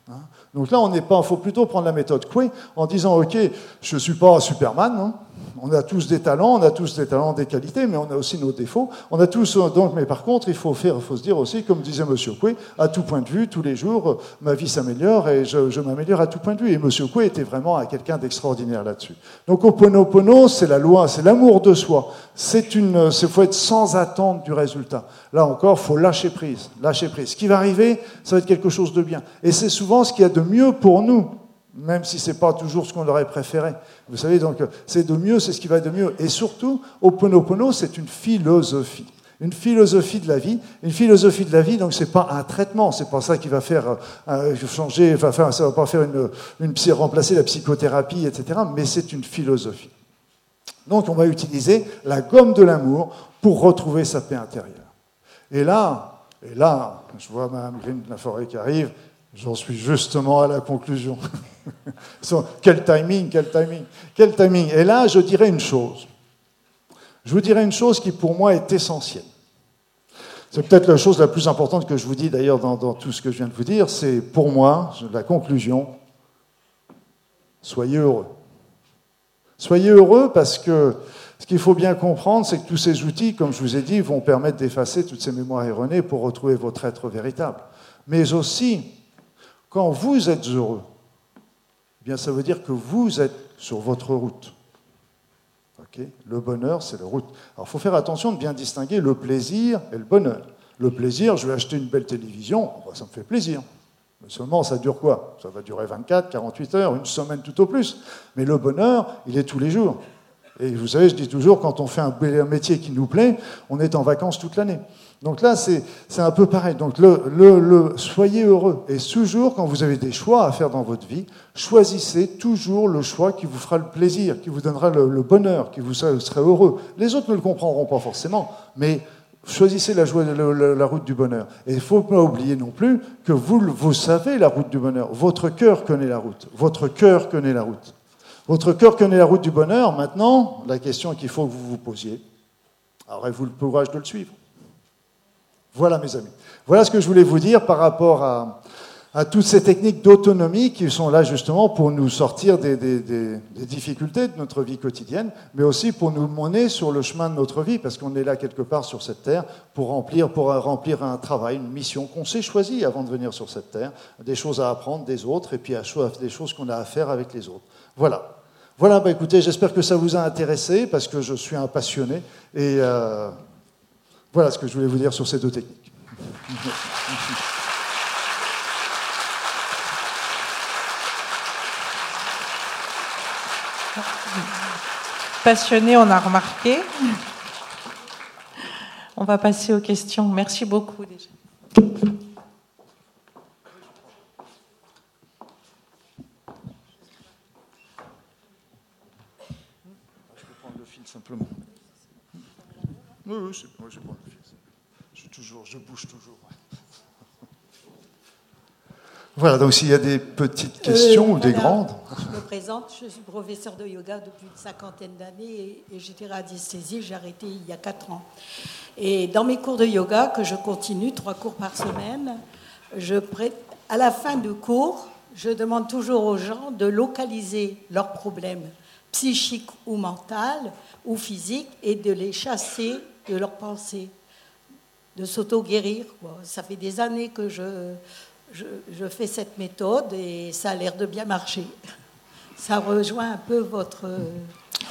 hein? Donc là, on n'est pas. Il faut plutôt prendre la méthode Coué en disant Ok, je ne suis pas Superman, hein, on a tous des talents, on a tous des talents, des qualités, mais on a aussi nos défauts. On a tous donc, mais par contre, il faut faire, faut se dire aussi, comme disait Monsieur Coué, à tout point de vue, tous les jours, ma vie s'améliore et je, m'améliore à tout point de vue. Et Monsieur Coué était vraiment quelqu'un d'extraordinaire là-dessus. Donc, Oponopono, c'est la loi, c'est l'amour de soi. C'est une, il faut être sans attente du résultat. Là encore, faut lâcher prise, lâcher prise. Ce qui va arriver, ça va être quelque chose de bien. Et c'est souvent ce qu'il y a de mieux pour nous même si ce n'est pas toujours ce qu'on aurait préféré. Vous savez, donc, c'est de mieux, c'est ce qui va de mieux. Et surtout, Oponopono, c'est une philosophie. Une philosophie de la vie. Une philosophie de la vie, donc, c'est pas un traitement. C'est pas ça qui va faire euh, changer, enfin, ça va pas faire une, une, remplacer la psychothérapie, etc. Mais c'est une philosophie. Donc, on va utiliser la gomme de l'amour pour retrouver sa paix intérieure. Et là, et là, je vois Mme Green de la forêt qui arrive, J'en suis justement à la conclusion. <laughs> quel timing, quel timing, quel timing. Et là, je dirais une chose. Je vous dirais une chose qui pour moi est essentielle. C'est peut-être la chose la plus importante que je vous dis d'ailleurs dans, dans, tout ce que je viens de vous dire. C'est pour moi, la conclusion, soyez heureux. Soyez heureux parce que Ce qu'il faut bien comprendre, c'est que tous ces outils, comme je vous ai dit, vont permettre d'effacer toutes ces mémoires erronées pour retrouver votre être véritable. Mais aussi, quand vous êtes heureux, eh bien ça veut dire que vous êtes sur votre route. le bonheur, c'est la route. Alors il faut faire attention de bien distinguer le plaisir et le bonheur. Le plaisir, je vais acheter une belle télévision, ça me fait plaisir. Mais seulement, ça dure quoi? Ça va durer 24, 48 heures, une semaine tout au plus. Mais le bonheur, il est tous les jours. Et vous savez, je dis toujours, quand on fait un métier qui nous plaît, on est en vacances toute l'année. Donc là, c'est un peu pareil. Donc le, le, soyez heureux. Et toujours, quand vous avez des choix à faire dans votre vie, choisissez toujours le choix qui vous fera le plaisir, qui vous donnera le, le bonheur, qui vous serez heureux. Les autres ne le comprendront pas forcément, mais choisissez la, joie, la, la route du bonheur. Et il ne faut pas oublier non plus que vous, vous savez la route du bonheur. Votre cœur connaît la route. Votre cœur connaît la route. Votre cœur connaît la route du bonheur. Maintenant, la question qu'il faut que vous vous posiez, aurez-vous le courage de le suivre? Voilà, mes amis. Voilà ce que je voulais vous dire par rapport à, à toutes ces techniques d'autonomie qui sont là justement pour nous sortir des, difficultés de notre vie quotidienne, mais aussi pour nous mener sur le chemin de notre vie, parce qu'on est là quelque part sur cette terre pour remplir, pour remplir un travail, une mission qu'on s'est choisie avant de venir sur cette terre, des choses à apprendre des autres et puis des choses qu'on a à faire avec les autres. Voilà. Voilà, bah écoutez, j'espère que ça vous a intéressé, parce que je suis un passionné, et euh, voilà ce que je voulais vous dire sur ces deux techniques. Passionné, on a remarqué. On va passer aux questions. Merci beaucoup déjà. Je peux prendre le fil simplement. Oui, oui, je prends le fil. Je, toujours, je bouge toujours. <laughs> Voilà, donc s'il y a des petites questions ou des grandes. Je me présente, je suis professeur de yoga depuis une cinquantaine d'années et, j'étais radiesthésie, j'ai arrêté il y a quatre ans. Et dans mes cours de yoga, que je continue, trois cours par semaine, je à la fin du cours, je demande toujours aux gens de localiser leurs problèmes psychiques ou mentaux ou physiques et de les chasser de leurs pensées, de s'auto-guérir. Ça fait des années que je je, fais cette méthode et ça a l'air de bien marcher. <laughs> Ça rejoint un peu votre...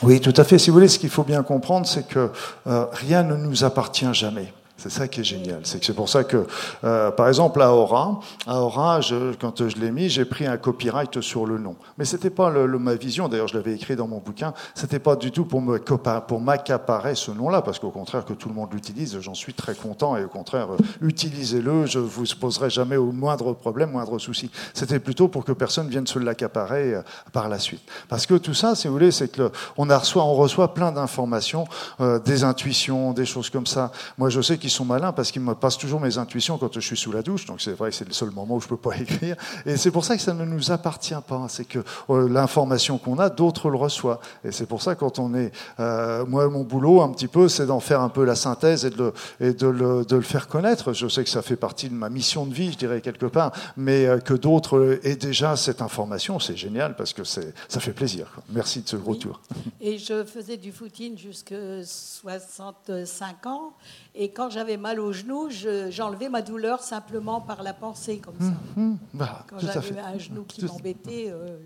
Oui, tout à fait. Si vous voulez, ce qu'il faut bien comprendre, c'est que euh, rien ne nous appartient jamais. C'est ça qui est génial. C'est pour ça que, euh, par exemple, à Aura, à Aura, quand je l'ai mis, j'ai pris un copyright sur le nom. Mais c'était pas le, ma vision. D'ailleurs, je l'avais écrit dans mon bouquin. C'était pas du tout pour me pour m'accaparer ce nom-là, parce qu'au contraire que tout le monde l'utilise, j'en suis très content. Et au contraire, euh, utilisez-le. Je vous poserai jamais au moindre problème, moindre souci. C'était plutôt pour que personne vienne se l'accaparer euh, par la suite. Parce que tout ça, si vous voulez, c'est que on a reçoit, on reçoit plein d'informations, des intuitions, des choses comme ça. Moi, je sais qu'ils sont malins parce qu'ils me passent toujours mes intuitions quand je suis sous la douche. Donc c'est vrai que c'est le seul moment où je peux pas <laughs> écrire. Et c'est pour ça que ça ne nous appartient pas. C'est que euh, l'information qu'on a, d'autres le reçoivent. Et c'est pour ça quand on est, euh, moi mon boulot un petit peu, c'est d'en faire un peu la synthèse et, de le, et de, le, de le, faire connaître. Je sais que ça fait partie de ma mission de vie, je dirais quelque part, mais euh, que d'autres aient déjà cette information, c'est génial parce que c'est, ça fait plaisir. Merci de ce retour. Et je faisais du footing jusqu'à 65 ans. Et quand j'avais mal au genou, j'enlevais ma douleur simplement par la pensée, comme ça. Mmh, mmh. Bah, quand j'avais un genou qui m'embêtait. Euh,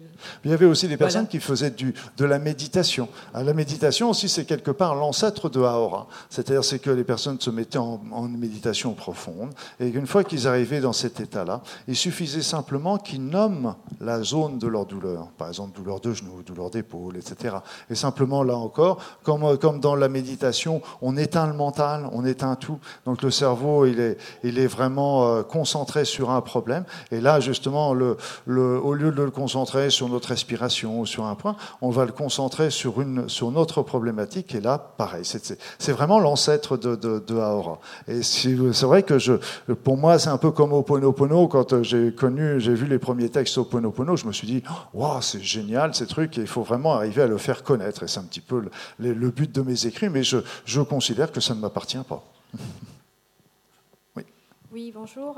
Il y avait aussi des personnes qui faisaient du, de la méditation. Ah, la méditation aussi, c'est quelque part l'ancêtre de Aora. C'est-à-dire c'est que les personnes se mettaient en, en méditation profonde. Et une fois qu'ils arrivaient dans cet état-là, il suffisait simplement qu'ils nomment la zone de leur douleur. Par exemple, douleur de genou, douleur d'épaule, etc. Et simplement, là encore, comme, comme dans la méditation, on éteint le mental, on éteint un tout. Donc le cerveau, il est, il est vraiment euh, concentré sur un problème. Et là, justement, le, le, au lieu de le concentrer sur notre respiration ou sur un point, on va le concentrer sur une, sur notre problématique. Et là, pareil, c'est vraiment l'ancêtre de, de, de, Aora. Et c'est vrai que je, pour moi, c'est un peu comme Oponopono. Quand j'ai connu, j'ai vu les premiers textes Oponopono, je me suis dit, waouh, c'est génial ces trucs. Il faut vraiment arriver à le faire connaître. Et c'est un petit peu le, le but de mes écrits. Mais je, je considère que ça ne m'appartient pas. <laughs> Oui. Oui, bonjour.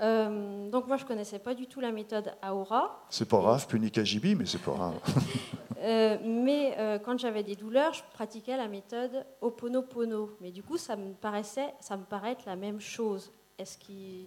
Euh, donc moi, je connaissais pas du tout la méthode Aura. C'est pas grave, punique à mais c'est pas grave. <laughs> Euh, mais euh, quand j'avais des douleurs, je pratiquais la méthode Oponopono. Mais du coup, ça me paraissait, ça me paraît être la même chose. Est-ce qu'il...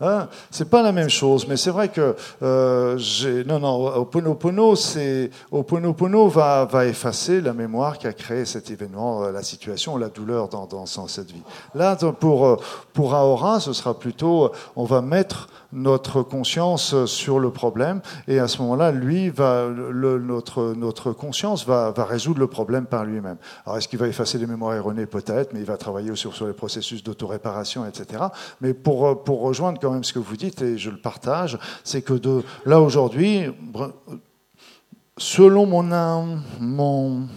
Ah, c'est pas la même chose, mais c'est vrai que euh, j'ai... non, non, Oponopono, c'est Oponopono va va effacer la mémoire qui a créé cet événement, euh, la situation, la douleur dans, dans, dans cette vie. Là, pour euh, pour Aora, ce sera plutôt, on va mettre notre conscience sur le problème et à ce moment-là, lui va, le, notre, notre conscience va, va résoudre le problème par lui-même. Alors est-ce qu'il va effacer les mémoires erronées? Peut-être, mais il va travailler aussi sur les processus d'autoréparation, etc. Mais pour, pour rejoindre quand même ce que vous dites, et je le partage, c'est que de là aujourd'hui, selon mon, mon,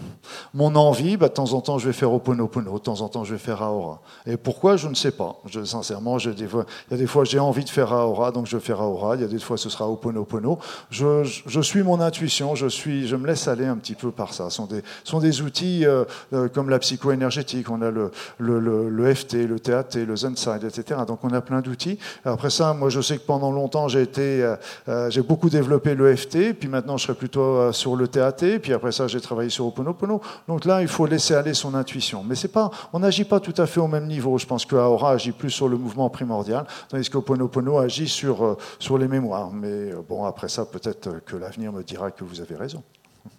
mon envie, bah, de temps en temps, je vais faire Oponopono, de temps en temps, je vais faire Aora. Et pourquoi, je ne sais pas. Je, sincèrement, je, des fois, il y a des fois, j'ai envie de faire Aora, donc je vais faire Aora. Il y a des fois, ce sera Oponopono. Je, je, suis mon intuition, je, suis, je me laisse aller un petit peu par ça. Ce sont des, sont des outils euh, euh, comme la psycho-énergétique. On a le, le, le, FT, le TAT, le Zenside, etc. Donc, on a plein d'outils. Après ça, moi, je sais que pendant longtemps, j'ai été, euh, j'ai beaucoup développé le FT, puis maintenant, je serai plutôt sur le TAT, puis après ça, j'ai travaillé sur Oponopono. Donc là, il faut laisser aller son intuition. Mais c'est pas, on n'agit pas tout à fait au même niveau. Je pense que Aura agit plus sur le mouvement primordial, tandis qu'Oponopono agit sur, euh, sur les mémoires. Mais euh, bon, après ça, peut-être que l'avenir me dira que vous avez raison. <laughs>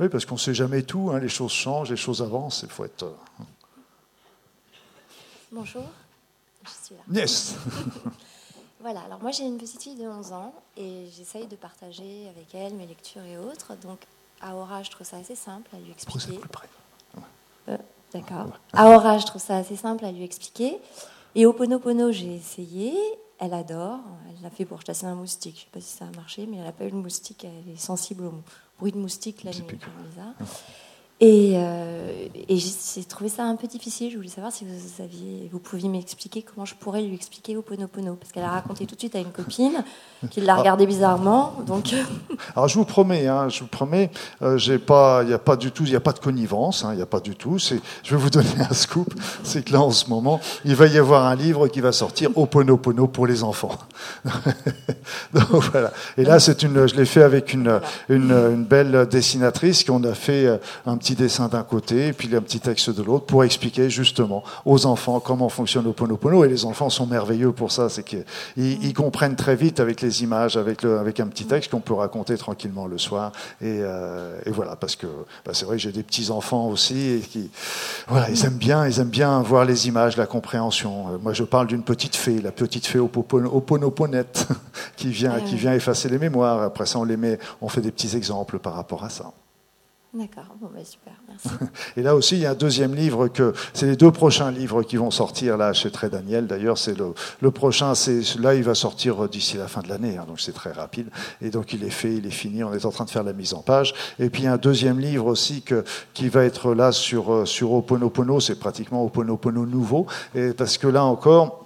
Oui, parce qu'on ne sait jamais tout, hein, les choses changent, les choses avancent, il faut être... Euh, Bonjour, je suis là. Yes <laughs> Voilà, alors moi j'ai une petite fille de 11 ans et j'essaye de partager avec elle mes lectures et autres. Donc Aura, je trouve ça assez simple à lui expliquer. Euh, D'accord. Aura, je trouve ça assez simple à lui expliquer. Et Oponopono, j'ai essayé. Elle adore. Elle l'a fait pour chasser un moustique. Je ne sais pas si ça a marché, mais elle n'a pas eu de moustique. Elle est sensible au bruit de moustique la nuit. Et, euh, j'ai trouvé ça un peu difficile. Je voulais savoir si vous pouviez m'expliquer comment je pourrais lui expliquer au Pono parce qu'elle a raconté tout de suite à une copine qui l'a regardé bizarrement. Donc, euh. alors je vous promets, hein, je vous promets, euh, il n'y a pas du tout, il n'y a pas de connivence, hein, il n'y a pas du tout. Je vais vous donner un scoop, c'est que là en ce moment, il va y avoir un livre qui va sortir au Pono pour les enfants. <laughs> Et là, une, je l'ai fait avec une, belle dessinatrice qu'on a fait un petit dessin d'un côté et puis un petit texte de l'autre pour expliquer justement aux enfants comment fonctionne Oponopono. Et les enfants sont merveilleux pour ça, c'est qu'ils ils comprennent très vite avec les images, avec, le, avec un petit texte qu'on peut raconter tranquillement le soir. Et, euh, et voilà, parce que bah, c'est vrai que j'ai des petits enfants aussi et qui, voilà, ils aiment bien, ils aiment bien voir les images, la compréhension. Euh, moi, je parle d'une petite fée, la petite fée Oponoponette, <laughs> qui vient, qui vient effacer les mémoires. Après ça, on les met, on fait des petits exemples par rapport à ça. D'accord, bon, bah, super, merci. <laughs> Et là aussi, il y a un deuxième livre que c'est les deux prochains livres qui vont sortir là chez Très Daniel. D'ailleurs, c'est le, le, prochain, c'est là, il va sortir d'ici la fin de l'année, hein, donc c'est très rapide. Et donc il est fait, il est fini. On est en train de faire la mise en page. Et puis il y a un deuxième livre aussi que, qui va être là sur sur Oponopono. C'est pratiquement Oponopono nouveau, et parce que là encore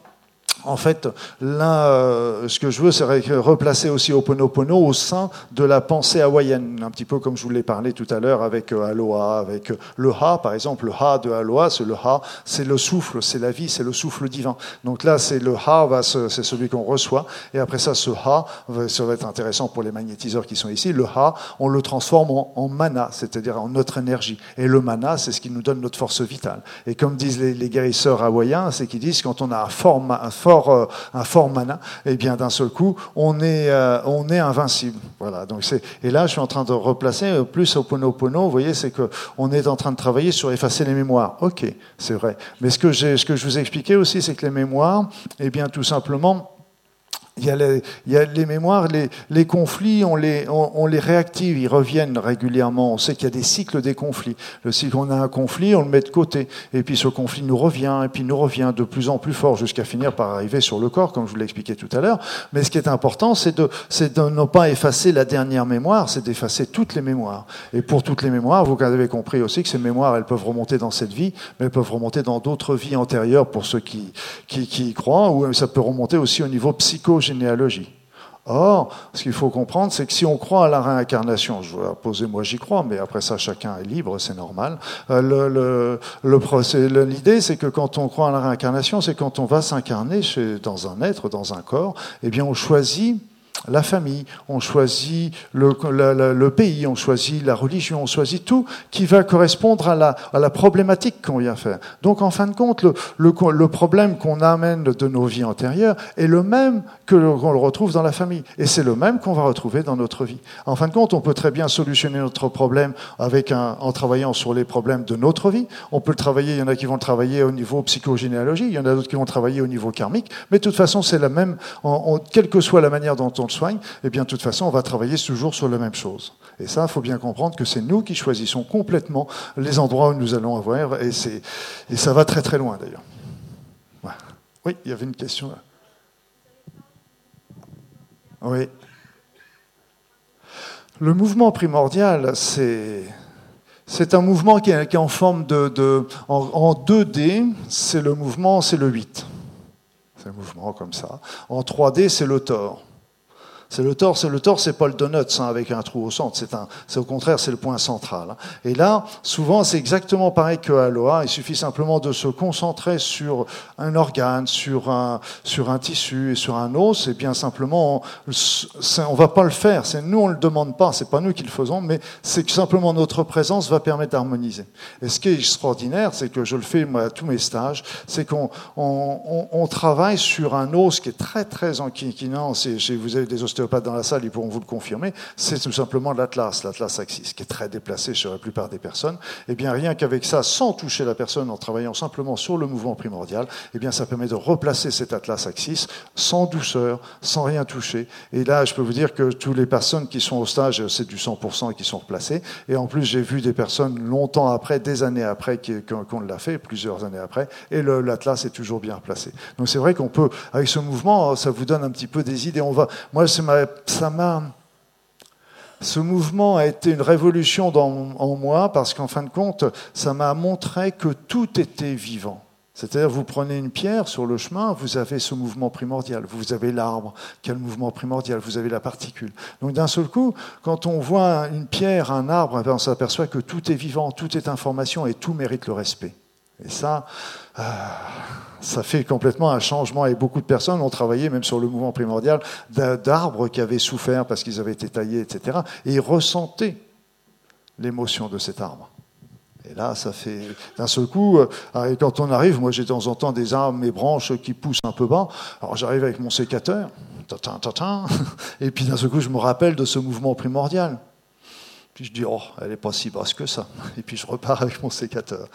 en fait, là, euh, ce que je veux, c'est replacer aussi Oponopono au sein de la pensée hawaïenne, un petit peu comme je vous l'ai parlé tout à l'heure avec euh, Aloha, avec euh, le Ha, par exemple, le Ha de Aloha, c'est le Ha, c'est le souffle, c'est la vie, c'est le souffle divin. Donc là, c'est le Ha, c'est celui qu'on reçoit, et après ça, ce Ha, ça va être intéressant pour les magnétiseurs qui sont ici, le Ha, on le transforme en, mana, c'est-à-dire en notre énergie. Et le mana, c'est ce qui nous donne notre force vitale. Et comme disent les, guérisseurs hawaïens, c'est qu'ils disent quand on a un fort, un fort euh, un fort mana, et eh bien d'un seul coup, on est, euh, on est invincible. Voilà. Donc c'est, et là, je suis en train de replacer euh, plus au Ponopono. Vous voyez, c'est que on est en train de travailler sur effacer les mémoires. Ok, c'est vrai. Mais ce que ce que je vous ai expliqué aussi, c'est que les mémoires, et eh bien tout simplement, il y, a les, mémoires, les, conflits, on les, on, les réactive, ils reviennent régulièrement. On sait qu'il y a des cycles des conflits. Le cycle, on a un conflit, on le met de côté. Et puis ce conflit nous revient, et puis nous revient de plus en plus fort jusqu'à finir par arriver sur le corps, comme je vous l'ai expliqué tout à l'heure. Mais ce qui est important, c'est de, de ne pas effacer la dernière mémoire, c'est d'effacer toutes les mémoires. Et pour toutes les mémoires, vous avez compris aussi que ces mémoires, elles peuvent remonter dans cette vie, mais elles peuvent remonter dans d'autres vies antérieures pour ceux qui, qui, qui y croient, ou ça peut remonter aussi au niveau psychogénétique Or, ce qu'il faut comprendre, c'est que si on croit à la réincarnation, je vais poser moi j'y crois, mais après ça chacun est libre, c'est normal. Euh, le, l'idée, c'est que quand on croit à la réincarnation, c'est quand on va s'incarner dans un être, dans un corps, eh bien on choisit la famille, on choisit le, le, pays, on choisit la religion, on choisit tout qui va correspondre à la, problématique qu'on vient faire. Donc en fin de compte, le, le problème qu'on amène de nos vies antérieures est le même que qu'on le retrouve dans la famille. Et c'est le même qu'on va retrouver dans notre vie. En fin de compte, on peut très bien solutionner notre problème en travaillant sur les problèmes de notre vie. On peut le travailler, il y en a qui vont le travailler au niveau psychogénéalogie, il y en a d'autres qui vont travailler au niveau karmique, mais de toute façon, c'est la même, quelle que soit la manière dont on soigne, eh bien, de toute façon, on va travailler toujours sur la même chose. Et ça, il faut bien comprendre que c'est nous qui choisissons complètement les endroits où nous allons avoir, et, et ça va très très loin d'ailleurs. Oui, il y avait une question là. Oui. Le mouvement primordial, c'est, c'est un mouvement qui est, en forme de, de en, en, 2D, c'est le mouvement, c'est le 8. C'est un mouvement comme ça. En 3D, c'est le tort. C'est le tort, c'est le tort, c'est pas le donut hein, avec un trou au centre. C'est un, c'est au contraire, c'est le point central. Hein. Et là, souvent, c'est exactement pareil que Aloha. Il suffit simplement de se concentrer sur un organe, sur un, sur un tissu et sur un os. Et bien simplement, on, on va pas le faire. C'est nous, on le demande pas. C'est pas nous qui le faisons, mais c'est que simplement notre présence va permettre d'harmoniser. Et ce qui est extraordinaire, c'est que je le fais moi à tous mes stages, c'est qu'on on, on, travaille sur un os qui est très très enquiquinant. Vous avez des os pas dans la salle, ils pourront vous le confirmer, c'est tout simplement l'Atlas, l'Atlas Axis, qui est très déplacé sur la plupart des personnes. Eh bien rien qu'avec ça, sans toucher la personne, en travaillant simplement sur le mouvement primordial, eh bien ça permet de replacer cet Atlas Axis sans douceur, sans rien toucher. Et là, je peux vous dire que toutes les personnes qui sont au stage, c'est du 100% qui sont replacées. Et en plus, j'ai vu des personnes longtemps après, des années après, qu'on l'a fait, plusieurs années après, et l'Atlas est toujours bien replacé. Donc c'est vrai qu'on peut, avec ce mouvement, ça vous donne un petit peu des idées. On va, moi, c'est Ce mouvement a été une révolution en moi parce qu'en fin de compte, ça m'a montré que tout était vivant. C'est-à-dire, vous prenez une pierre sur le chemin, vous avez ce mouvement primordial. Vous avez l'arbre, le mouvement primordial, vous avez la particule. Donc, d'un seul coup, quand on voit une pierre, un arbre, on s'aperçoit que tout est vivant, tout est information et tout mérite le respect. Et ça, euh, ça fait complètement un changement. Et beaucoup de personnes ont travaillé, même sur le mouvement primordial, d'arbres qui avaient souffert parce qu'ils avaient été taillés, etc. Et ils ressentaient l'émotion de cet arbre. Et là, ça fait d'un seul coup, euh, quand on arrive, moi j'ai de temps en temps des arbres, mes branches qui poussent un peu bas. Alors j'arrive avec mon sécateur, <laughs> et puis d'un seul coup, je me rappelle de ce mouvement primordial. Puis je dis, oh, elle n'est pas si basse que ça. <laughs> Et puis je repars avec mon sécateur.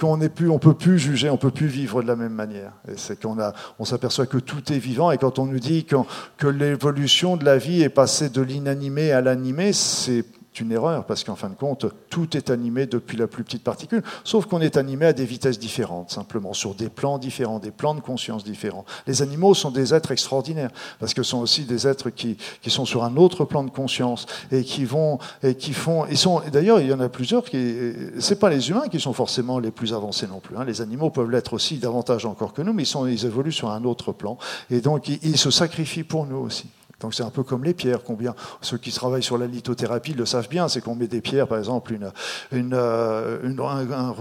Qu'on n'est plus, on peut plus juger, on peut plus vivre de la même manière. Et c'est qu'on a, on s'aperçoit que tout est vivant. Et quand on nous dit que l'évolution de la vie est passée de l'inanimé à l'animé, c'est une erreur, parce qu'en fin de compte, tout est animé depuis la plus petite particule, sauf qu'on est animé à des vitesses différentes, simplement, sur des plans différents, des plans de conscience différents. Les animaux sont des êtres extraordinaires, parce que sont aussi des êtres qui, qui sont sur un autre plan de conscience, et qui vont, et qui font, ils sont, d'ailleurs, il y en a plusieurs qui, c'est pas les humains qui sont forcément les plus avancés non plus, hein. les animaux peuvent l'être aussi davantage encore que nous, mais ils, sont, ils évoluent sur un autre plan, et donc ils se sacrifient pour nous aussi. Donc c'est un peu comme les pierres. Combien ceux qui travaillent sur la lithothérapie le savent bien. C'est qu'on met des pierres, par exemple, une, une, euh, une un,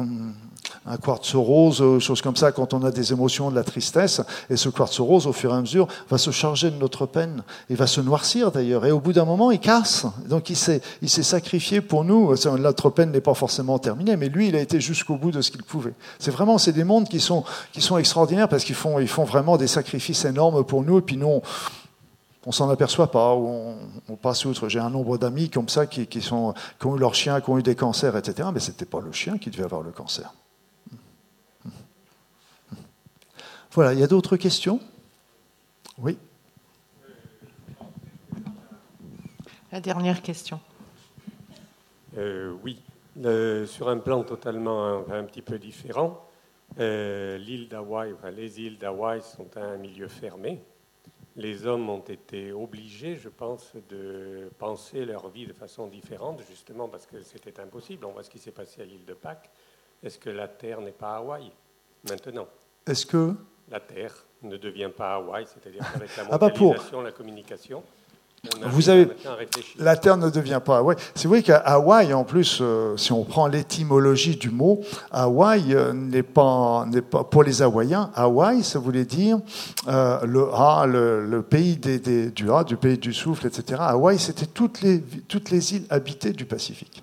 un, quartz rose, euh, chose comme ça, quand on a des émotions, de la tristesse. Et ce quartz rose, au fur et à mesure, va se charger de notre peine. Il va se noircir d'ailleurs. Et au bout d'un moment, il casse. Donc il s'est, il s'est sacrifié pour nous. Notre peine n'est pas forcément terminée, mais lui, il a été jusqu'au bout de ce qu'il pouvait. C'est vraiment, c'est des mondes qui sont, qui sont extraordinaires parce qu'ils font, ils font vraiment des sacrifices énormes pour nous. Et puis nous, s'en aperçoit pas, ou on, passe outre. J'ai un nombre d'amis comme ça qui, sont, qui ont eu leur chien, qui ont eu des cancers, etc. Mais ce n'était pas le chien qui devait avoir le cancer. Voilà, il y a d'autres questions? Oui La dernière question. Euh, oui, sur un plan totalement un, petit peu différent, euh, l'île d'Hawaï, les îles d'Hawaï sont un milieu fermé les hommes ont été obligés, je pense, de penser leur vie de façon différente, justement parce que c'était impossible. On voit ce qui s'est passé à l'île de Pâques. Est-ce que la Terre n'est pas Hawaï maintenant? Est-ce que la Terre ne devient pas Hawaï, c'est-à-dire avec la mondialisation, ah bah la communication Vous avez la Terre ne devient pas Hawaï. C'est vrai qu'à Hawaï, en plus, euh, si on prend l'étymologie du mot, Hawaï euh, n'est pas n'est pas pour les Hawaïens. Hawaï, ça voulait dire euh, le Ha, le, pays des, du Ha, du pays du souffle, etc. Hawaï, c'était toutes les toutes les îles habitées du Pacifique.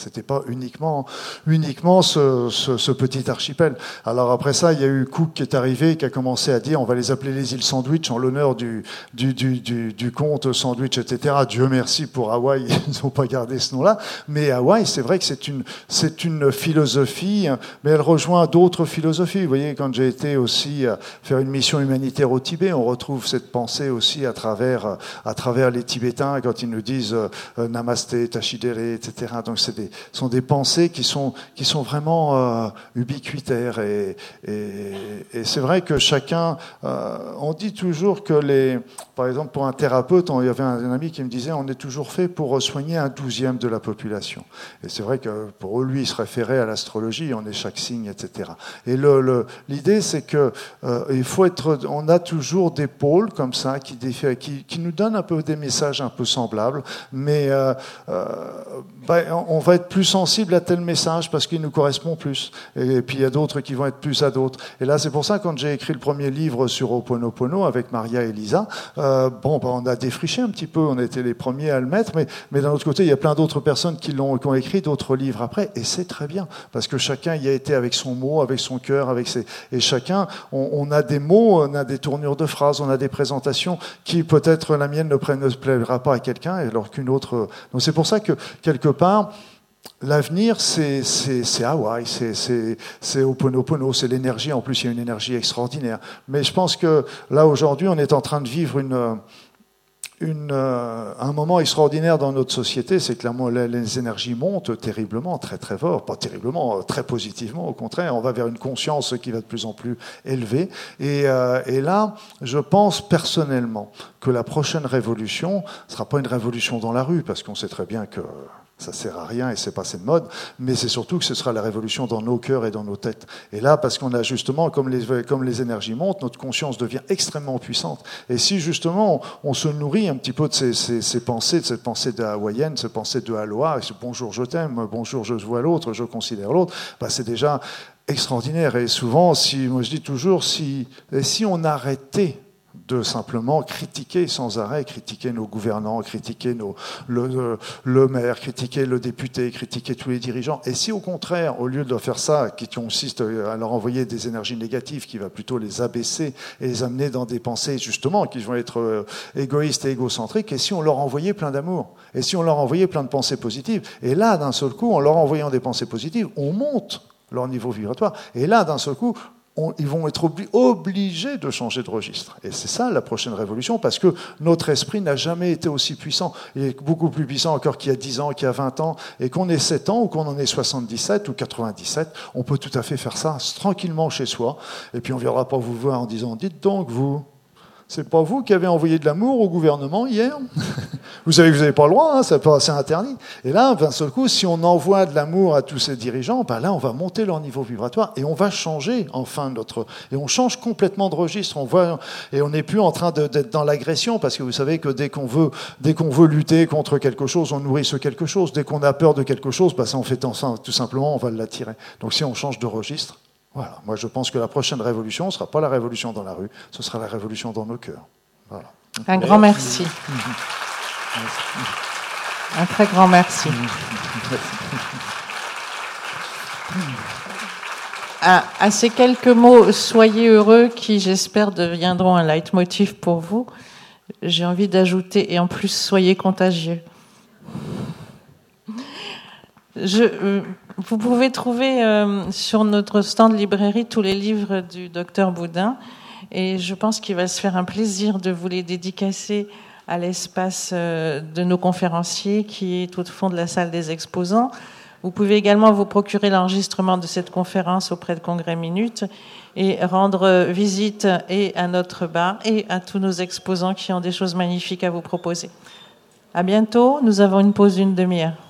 C'était pas uniquement, uniquement ce, ce, petit archipel. Alors après ça, il y a eu Cook qui est arrivé, qui a commencé à dire on va les appeler les îles Sandwich en l'honneur du, du, du, du, du comte Sandwich, etc. Dieu merci pour Hawaï, <laughs> ils n'ont pas gardé ce nom-là. Mais Hawaï, c'est vrai que c'est une, c'est une philosophie, mais elle rejoint d'autres philosophies. Vous voyez, quand j'ai été aussi faire une mission humanitaire au Tibet, on retrouve cette pensée aussi à travers, à travers les Tibétains quand ils nous disent euh, Namasté, Tachidere, etc. Donc c'est des sont des pensées qui sont, qui sont vraiment euh, ubiquitaires. Et, et, c'est vrai que chacun, euh, on dit toujours que les, par exemple pour un thérapeute, il y avait un, ami qui me disait, on est toujours fait pour soigner un douzième de la population. Et c'est vrai que pour lui, il se référait à l'astrologie, on est chaque signe, etc. Et l'idée, le, c'est que euh, il faut être, on a toujours des pôles comme ça qui, qui, qui, nous donnent un peu des messages un peu semblables, mais ben, on va plus sensible à tel message parce qu'il nous correspond plus. Et, puis il y a d'autres qui vont être plus à d'autres. Et là, c'est pour ça quand j'ai écrit le premier livre sur Oponopono avec Maria et Lisa, euh, bon, ben, on a défriché un petit peu, on était les premiers à le mettre, mais, mais d'un autre côté, il y a plein d'autres personnes qui, l'ont, qui ont écrit d'autres livres après, et c'est très bien parce que chacun y a été avec son mot, avec son cœur, avec ses et chacun, on, on a des mots, on a des tournures de phrases, on a des présentations qui peut-être la mienne ne, ne plaira pas à quelqu'un, alors qu'une autre. Donc c'est pour ça que quelque part L'avenir, c'est Hawaï, c'est Oponopono, c'est l'énergie. En plus, il y a une énergie extraordinaire. Mais je pense que là, aujourd'hui, on est en train de vivre euh, un moment extraordinaire dans notre société. C'est clairement les, énergies montent terriblement, très très fort, pas terriblement, euh, très positivement. Au contraire, on va vers une conscience qui va de plus en plus élevée. Et, euh, et là, je pense personnellement que la prochaine révolution ne sera pas une révolution dans la rue, parce qu'on sait très bien que ça sert à rien et c'est passé de mode, mais c'est surtout que ce sera la révolution dans nos cœurs et dans nos têtes. Et là, parce qu'on a justement, comme les, comme les énergies montent, notre conscience devient extrêmement puissante. Et si justement on, se nourrit un petit peu de ces, ces, pensées, de cette pensée de hawaïenne, cette pensée de Aloha, ce bonjour je t'aime, bonjour je vois l'autre, je considère l'autre, bah c'est déjà extraordinaire. Et souvent, si, moi je dis toujours, si, si on arrêtait de simplement critiquer sans arrêt, critiquer nos gouvernants, critiquer nos, le, le, maire, critiquer le député, critiquer tous les dirigeants. Et si au contraire, au lieu de faire ça, qui consiste à leur envoyer des énergies négatives, qui va plutôt les abaisser et les amener dans des pensées justement qui vont être euh, égoïstes et égocentriques, et si on leur envoyait plein d'amour, et si on leur envoyait plein de pensées positives, et là, d'un seul coup, en leur envoyant des pensées positives, on monte leur niveau vibratoire. Et là, d'un seul coup, ils vont être obligés de changer de registre. Et c'est ça la prochaine révolution, parce que notre esprit n'a jamais été aussi puissant. Il est beaucoup plus puissant encore qu'il y a 10 ans, qu'il y a 20 ans, et qu'on ait 7 ans ou qu'on en ait 77 ou 97, on peut tout à fait faire ça tranquillement chez soi. Et puis on ne viendra pas vous voir en disant, dites donc, vous, c'est pas vous qui avez envoyé de l'amour au gouvernement hier? Vous savez que vous n'avez pas le droit, hein, c'est interdit. Et là, d'un seul coup, si on envoie de l'amour à tous ces dirigeants, ben là, on va monter leur niveau vibratoire et on va changer enfin notre. Et on change complètement de registre. On voit et on n'est plus en train d'être dans l'agression parce que vous savez que dès qu'on veut, dès qu'on veut lutter contre quelque chose, on nourrit ce quelque chose. Dès qu'on a peur de quelque chose, ben ça, on fait tout simplement, on va l'attirer. Donc si on change de registre, voilà. Moi, je pense que la prochaine révolution ne sera pas la révolution dans la rue, ce sera la révolution dans nos cœurs. Voilà. Un grand merci. Un très grand merci. À, à, ces quelques mots, soyez heureux, qui j'espère deviendront un leitmotiv pour vous, j'ai envie d'ajouter, et en plus, soyez contagieux. Je, euh, vous pouvez trouver euh, sur notre stand librairie tous les livres du docteur Boudin et je pense qu'il va se faire un plaisir de vous les dédicacer à l'espace euh, de nos conférenciers qui est tout au fond de la salle des exposants. Vous pouvez également vous procurer l'enregistrement de cette conférence auprès de Congrès Minute et rendre visite et à notre bar et à tous nos exposants qui ont des choses magnifiques à vous proposer. À bientôt. Nous avons une pause d'une demi-heure.